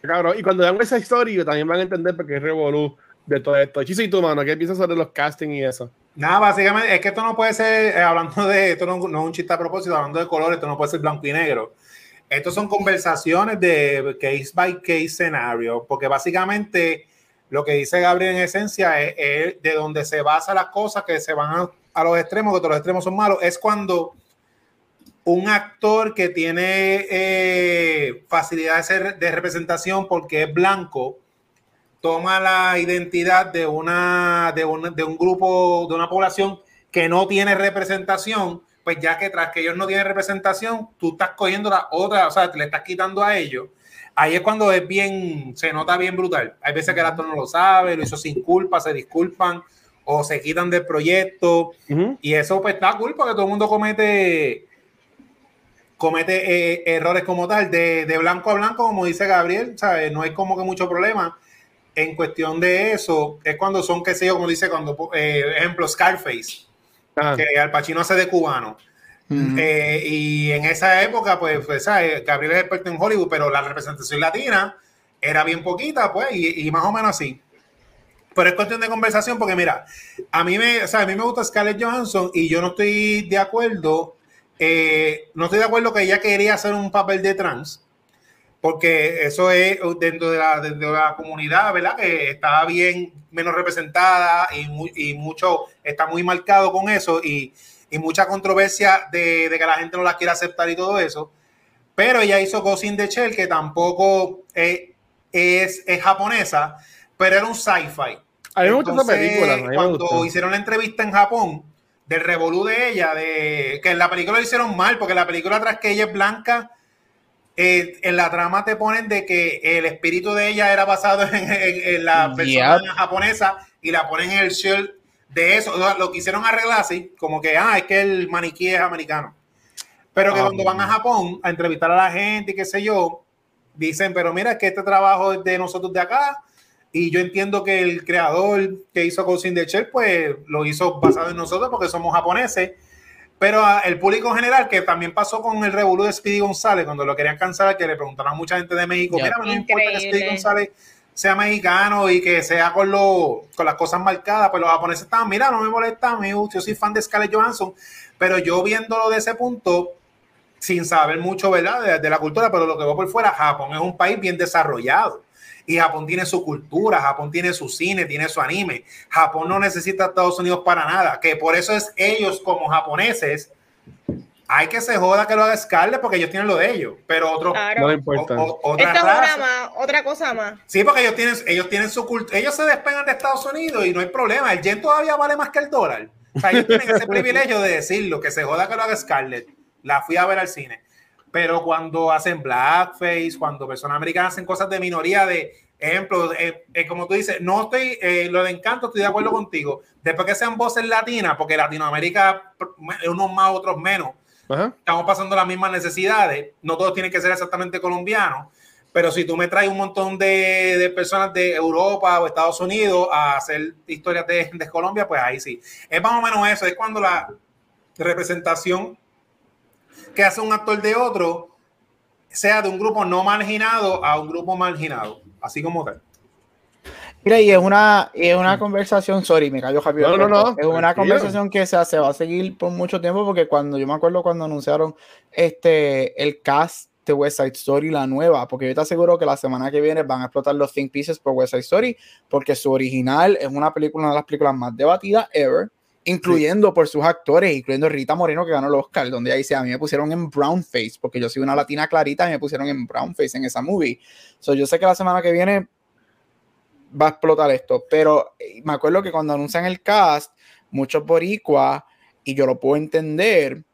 Claro, y cuando vean esa historia también van a entender por qué es revolú de todo esto. Chiso y tu mano, ¿qué piensas sobre los castings y eso? Nada, básicamente es que esto no puede ser, eh, hablando de, esto no, es un chiste a propósito, hablando de colores, esto no puede ser blanco y negro. Estos son conversaciones de case by case scenario, porque básicamente lo que dice Gabriel en esencia es, de donde se basa las cosas que se van a, los extremos, que todos los extremos son malos, es cuando un actor que tiene eh, facilidad de, de representación porque es blanco, toma la identidad de, una, de, un, de un grupo, de una población que no tiene representación, pues ya que tras que ellos no tienen representación, tú estás cogiendo la otra, o sea, te le estás quitando a ellos. Ahí es cuando es bien, se nota bien brutal. Hay veces que el actor no lo sabe, lo hizo sin culpa, se disculpan o se quitan del proyecto. Y eso pues está cool porque todo el mundo comete comete eh, errores como tal, de, de, blanco a blanco, como dice Gabriel, ¿sabes? No hay como que mucho problema. En cuestión de eso, es cuando son, qué sé yo, como dice, cuando, eh, ejemplo, Scarface, ah. que Al Pacino hace de cubano. Eh, y en esa época, pues, pues, ¿sabes? Gabriel es experto en Hollywood, pero la representación latina era bien poquita, pues, y, y más o menos así. Pero es cuestión de conversación porque, mira, a mí me, o sea, a mí me gusta Scarlett Johansson y yo no estoy de acuerdo eh, no estoy de acuerdo que ella quería hacer un papel de trans, porque eso es dentro de la, la comunidad, ¿verdad? Que estaba bien menos representada y, mucho está muy marcado con eso y, mucha controversia de, que la gente no la quiere aceptar y todo eso. Pero ella hizo Ghost in the Shell, que tampoco es, es, japonesa, pero era un sci-fi. A mí me gusta esa película. Cuando hicieron la entrevista en Japón, del revolú de ella, de que en la película lo hicieron mal, porque la película tras que ella es blanca, eh, en la trama te ponen de que el espíritu de ella era basado en, la persona japonesa y la ponen en el shield de eso. Lo quisieron arreglar así, como que, ah, es que el maniquí es americano. Pero que ah, cuando van a Japón a entrevistar a la gente y qué sé yo, dicen, pero mira, que este trabajo es de nosotros de acá, y yo entiendo que el creador que hizo Ghost in the Shell, pues lo hizo basado en nosotros porque somos japoneses. Pero el público en general, que también pasó con el revolú de Speedy González, cuando lo querían cancelar, que le preguntaron a mucha gente de México, mira, no importa que Speedy González sea mexicano y que sea con, lo, con las cosas marcadas, pues los japoneses estaban, mira, no me molesta, yo soy fan de Scarlett Johansson, pero yo viéndolo de ese punto, sin saber mucho, ¿verdad?, de, de la cultura, pero lo que veo por fuera, Japón es un país bien desarrollado y Japón tiene su cultura, Japón tiene su cine, tiene su anime. Japón no necesita a Estados Unidos para nada, que por eso es ellos como japoneses. Hay que se joda que lo haga Scarlett porque ellos tienen lo de ellos, pero otros no le importa. otra, más, otra cosa más. Sí, porque ellos tienen, ellos tienen su cultura, ellos se despegan de Estados Unidos y no hay problema. El yen todavía vale más que el dólar. O sea, ellos tienen ese privilegio de decirlo, que se joda que lo haga Scarlett. La fui a ver al cine pero cuando hacen blackface, cuando personas americanas hacen cosas de minoría, de ejemplo, eh, eh, como tú dices, no estoy, eh, lo de encanto, estoy de acuerdo contigo. Después que sean voces latinas, porque Latinoamérica, unos más, otros menos, estamos pasando las mismas necesidades, no todos tienen que ser exactamente colombianos, pero si tú me traes un montón de, de personas de Europa o Estados Unidos a hacer historias de, de Colombia, pues ahí sí. Es más o menos eso, es cuando la representación que hace un actor de otro sea de un grupo no marginado a un grupo marginado, así como tal. Mira, y es una, es una conversación, sorry, me cayó Javier. No, no, no. Es una conversación que se, se, va a seguir por mucho tiempo porque cuando yo me acuerdo cuando anunciaron este el cast de West Side Story, la nueva, porque yo te aseguro que la semana que viene van a explotar los Think Pieces por West Side Story, porque su original es una película, una de las películas más debatidas ever incluyendo por sus actores, incluyendo Rita Moreno que ganó el Oscar, donde ahí dice, a mí me pusieron en brown face, porque yo soy una latina clarita y me pusieron en brown face en esa movie. So, yo sé que la semana que viene va a explotar esto, pero eh, me acuerdo que cuando anuncian el cast, muchos boricuas, y yo lo puedo entender,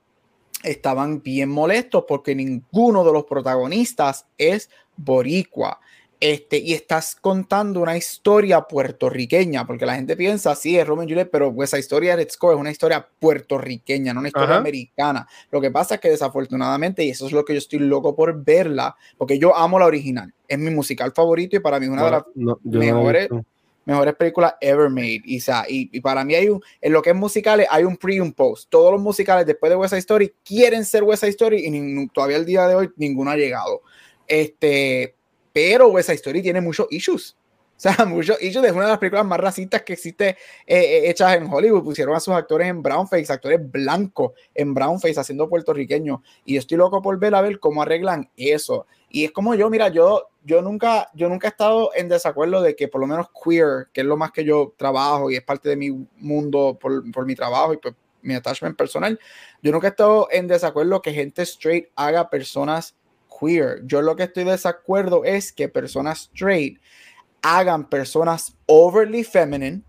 estaban bien molestos porque ninguno de los protagonistas es boricua. Este, y estás contando una historia puertorriqueña, porque la gente piensa, sí, es Romeo Juliet, pero esa historia de es una historia puertorriqueña, no una historia americana. Lo que pasa es que desafortunadamente, y eso es lo que yo estoy loco por verla, porque yo amo la original, es mi musical favorito y para mí es una de las mejores, mejores películas ever made. Y, y, para mí hay un, en lo que es musicales, hay un pre y un post. Todos los musicales después de West Side Story quieren ser West Side Story y todavía el día de hoy ninguno ha llegado. Este, pero esa historia tiene muchos issues. O sea, muchos issues de una de las películas más racistas que existe eh, eh, hechas en Hollywood. Pusieron a sus actores en brownface, actores blancos en brownface, haciendo puertorriqueños. Y estoy loco por ver a ver cómo arreglan eso. Y es como yo, mira, yo, yo, nunca, yo nunca he estado en desacuerdo de que por lo menos queer, que es lo más que yo trabajo y es parte de mi mundo por, por mi trabajo y por mi attachment personal, yo nunca he estado en desacuerdo que gente straight haga personas queer. Yo lo que estoy de desacuerdo es que personas straight hagan personas overly feminine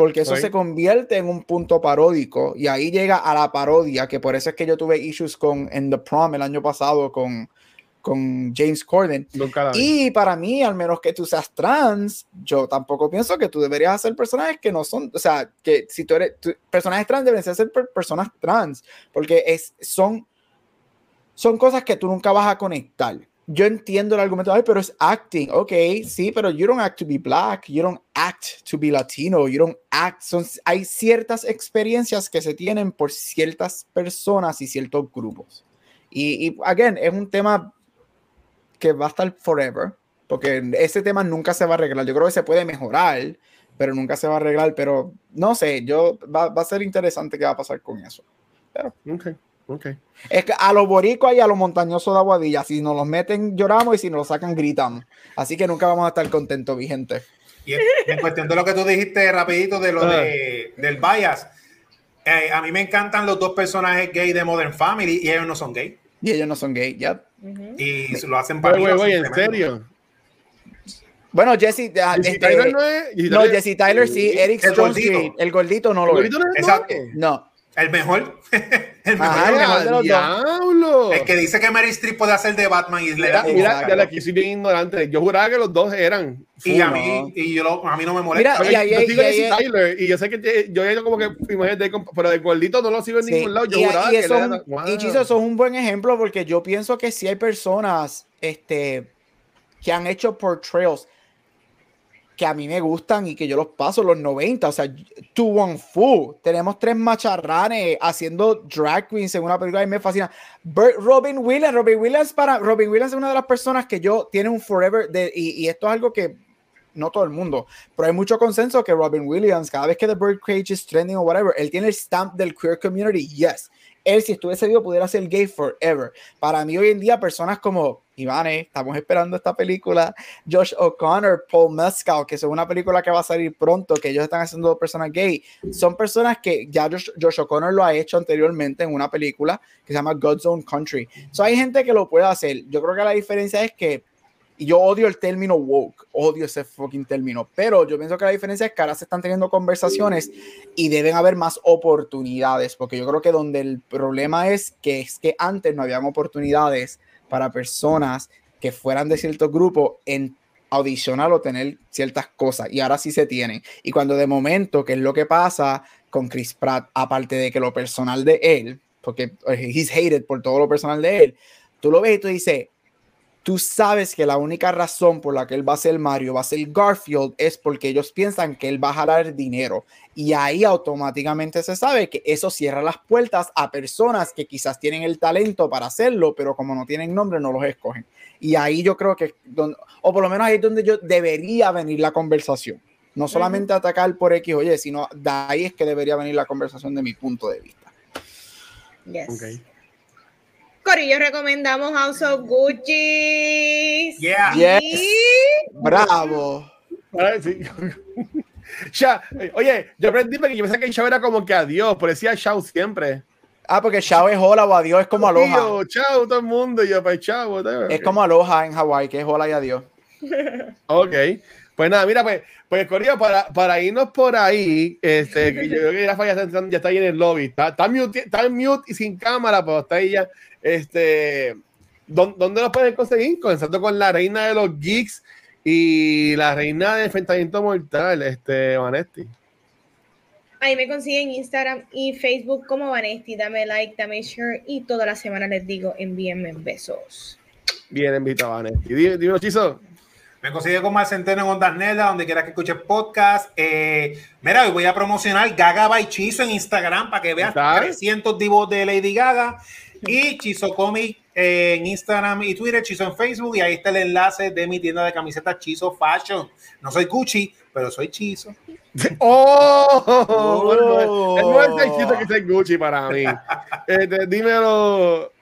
porque eso se convierte en un punto paródico y ahí llega a la parodia, que por eso es que yo tuve issues con en The Prom el año pasado con, con James Corden. Y para mí, al menos que tú seas trans, yo tampoco pienso que tú deberías hacer personajes que no son, o sea, que si tú eres, personajes trans deben ser personas trans, porque es, son, son cosas que tú nunca vas a conectar yo entiendo el argumento, Ay, pero es acting, ok, sí, pero you don't act to be black, you don't act to be latino, you don't act, son, hay ciertas experiencias que se tienen por ciertas personas y ciertos grupos. Y, y, again, es un tema que va a estar forever, porque ese tema nunca se va a arreglar. Yo creo que se puede mejorar, pero nunca se va a arreglar. Pero no sé, yo va, va a ser interesante qué va a pasar con eso. Pero, okay. Okay. Es que a los boricos y a los montañosos de Aguadilla, si nos los meten, lloramos y si nos los sacan, gritamos. Así que nunca vamos a estar contentos, mi gente. Y en, cuestión de lo que tú dijiste rapidito de lo de, del bias, eh, a mí me encantan los dos personajes gay de Modern Family y ellos no son gay. Y ellos no son gay, ya. Y lo hacen para ¿En serio? Bueno, Jesse, uh, este, Tyler no, es, no Jesse Tyler sí, Eric Strong el gordito no lo ¿El gordito es. Exacto. No. El mejor. el mejor, de los diablo. El que dice que Mary Streep puede hacer de Batman y le da. Mira, mira aquí soy bien ignorante. Yo juraba que los dos eran. Y a mí, y yo a mí no me molesta. Mira, y, yo sigo y, Tyler y yo sé que yo he hecho como que imagínate, pero de gordito no lo sigo en ningún lado. Yo juraba que eso, era, Y Chiso, eso es un buen ejemplo porque yo pienso que si hay personas este, que han hecho portrayals que a mí me gustan y que yo los paso los 90. O sea, Tu Wong Fu. Tenemos tres macharranes haciendo drag queens en una película y me fascina. Robin Williams. Robin Williams para Robin Williams es una de las personas que yo tiene un forever de, y, esto es algo que no todo el mundo, pero hay mucho consenso que Robin Williams, cada vez que The Birdcage es trending o whatever, él tiene el stamp del queer community. Yes él, si estuviese vivo, pudiera ser gay forever. Para mí, hoy en día, personas como Ivane, estamos esperando esta película, Josh O'Connor, Paul Mescal, que es una película que va a salir pronto, que ellos están haciendo personas gay, son personas que ya Josh, O'Connor lo ha hecho anteriormente en una película que se llama God's Own Country. So, hay gente que lo puede hacer. Yo creo que la diferencia es que y yo odio el término woke, odio ese fucking término, pero yo pienso que la diferencia es que ahora se están teniendo conversaciones y deben haber más oportunidades, porque yo creo que donde el problema es que es que antes no habían oportunidades para personas que fueran de cierto grupo en audicionar o tener ciertas cosas, y ahora sí se tienen. Y cuando de momento, que es lo que pasa con Chris Pratt, aparte de que lo personal de él, porque he's hated por todo lo personal de él, tú lo ves y tú dices, tú sabes que la única razón por la que él va a ser Mario, va a ser Garfield, es porque ellos piensan que él va a jalar dinero. Y ahí automáticamente se sabe que eso cierra las puertas a personas que quizás tienen el talento para hacerlo, pero como no tienen nombre, no los escogen. Y ahí yo creo que, o por lo menos ahí es donde yo debería venir la conversación. No solamente atacar por X, oye, sino de ahí es que debería venir la conversación de mi punto de vista. Yes. Corillo, recomendamos House of Gucci. Yeah. Yes. Bravo. ya, oye, yo aprendí que yo pensaba que Shao era como que adiós, pero decía Shao siempre. Ah, porque Shao es hola o adiós, es como aloha. chao, todo el mundo, yo pues chao. Es como aloha en Hawái, que es hola y adiós. ok. Pues nada, mira, pues, pues Corillo, para, para irnos por ahí, este, yo creo que Rafa ya está, ya está ahí en el lobby. Está, está, mute, está en mute y sin cámara, pero está ahí ya. Este, ¿Dónde los pueden conseguir? Comenzando con la reina de los geeks y la reina de enfrentamiento mortal, este, Vanesti. Ahí me consiguen Instagram y Facebook como Vanesti. Dame like, dame share y toda la semana les digo envíenme besos. Bien, invita Vanesti. Dime, dime Chizo. Me consigue como al centeno en Ondas Nerda, donde quiera que escuches podcast. Eh, mira, hoy voy a promocionar Gaga by Chizo en Instagram para que veas 300 divos de Lady Gaga y Chizo Comic en Instagram y Twitter, Chizo en Facebook y ahí está el enlace de mi tienda de camisetas Chizo Fashion. No soy Gucci, pero soy Chizo. ¡Oh! oh. no es Chizo que soy Gucci para mí. Este, dímelo.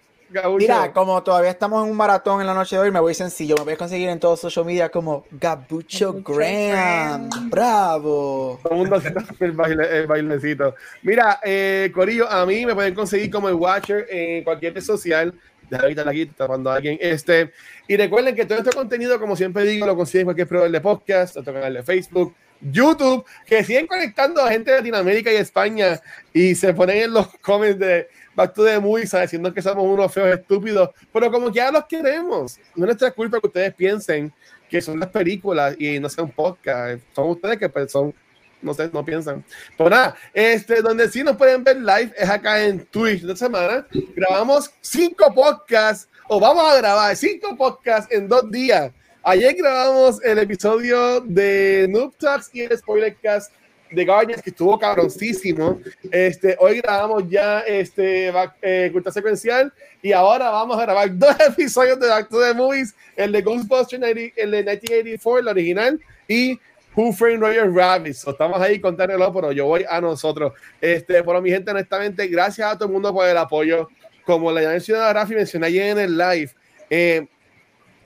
Mira, como todavía estamos en un maratón en la noche de hoy, me voy sencillo. Me voy a conseguir en todos social media como Gabucho Graham. ¡Bravo! Todo el mundo hace el, baile, el bailecito. Mira, eh, Corillo, a mí me pueden conseguir como el Watcher en cualquier red social. De ahorita aquí, cuando alguien esté. Y recuerden que todo este contenido, como siempre digo, lo consiguen en cualquier proveedor de podcast, tanto canal de Facebook, YouTube, que siguen conectando a gente de Latinoamérica y España y se ponen en los comments de Back to the Movies diciendo que somos unos feos estúpidos, pero como que ya los queremos. No es nuestra culpa que ustedes piensen que son las películas y no sean podcast. Son ustedes que pues, son no sé, no piensan. Pero nada, este, donde sí nos pueden ver live es acá en Twitch de semana. Grabamos cinco podcasts, o vamos a grabar cinco podcasts en dos días. Ayer grabamos el episodio de Noob Talks y el Spoilercast de Guardians, que estuvo cabroncísimo. Este, hoy grabamos ya este eh, culta secuencial y ahora vamos a grabar dos episodios de Back to the Movies, el de Ghostbusters, el de 1984, el original, y Who Framed Roger Rabbit. estamos ahí contándolo, pero yo voy a nosotros. Este, por mi gente, honestamente, gracias a todo el mundo por el apoyo. Como la mencionado Rafi, mencioné ayer en el live, eh,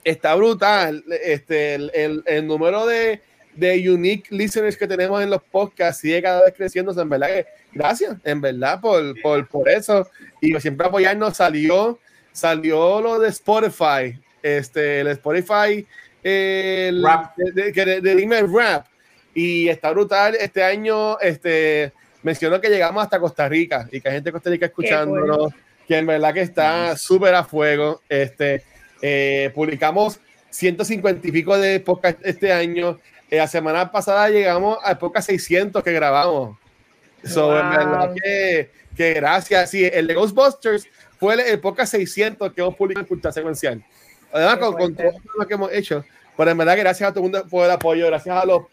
está brutal. Este, el, el, número de, de, unique listeners que tenemos en los podcasts sigue cada vez creciendo. En verdad que gracias, en verdad, por, por, por eso. Y siempre apoyarnos. Salió, salió lo de Spotify. Este, el Spotify el rap. De, de, de, rap. Y está brutal. Este año este, mencionó que llegamos hasta Costa Rica y que hay gente de Costa Rica escuchándonos, que en verdad que está súper a fuego. Este, eh, publicamos 150 y pico de podcast este año. Eh, la semana pasada llegamos a podcast 600 que grabamos. So, en verdad que, que, gracias. Sí, el de Ghostbusters fue el, podcast 600 que hemos publicado en Cultura Secuencial. Además, con, con, todo lo que hemos hecho. Pero en verdad, gracias a todo el mundo por el apoyo, gracias a los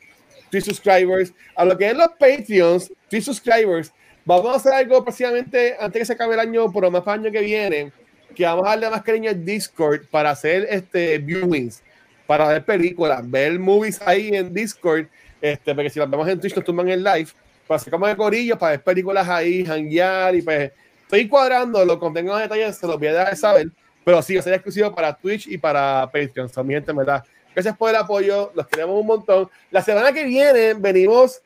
free subscribers, a lo que es los Patreons, free subscribers. Vamos a hacer algo próximamente antes que se acabe el año, por lo más para el año que viene, que vamos a darle más cariño al Discord para hacer este viewings, para ver películas, ver movies ahí en Discord, este, porque si las vemos en Twitch nos tumban en live, para hacer como de corillo, para ver películas ahí, hanguear y pues estoy cuadrando, lo contengo en detalles, se los voy a dar a saber, pero sí, sería exclusivo para Twitch y para Patreon, también, ¿verdad? Gracias por el apoyo, los queremos un montón. La semana que viene venimos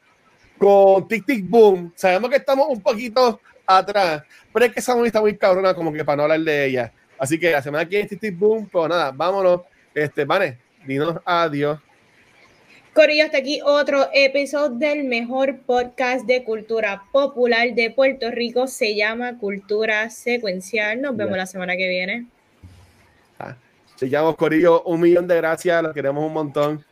con Tic Tic Boom. Sabemos que estamos un poquito atrás, pero es que esa está muy cabrona como que para no hablar de ella. Así que la semana que viene Tic Tic Boom, pues nada, vámonos. Este, vale, dinos adiós. Corillo, hasta aquí otro episodio del mejor podcast de cultura popular de Puerto Rico. Se llama Cultura Secuencial. Nos vemos la semana que viene. Sigamos, Corillo. Un millón de gracias. Los queremos un montón.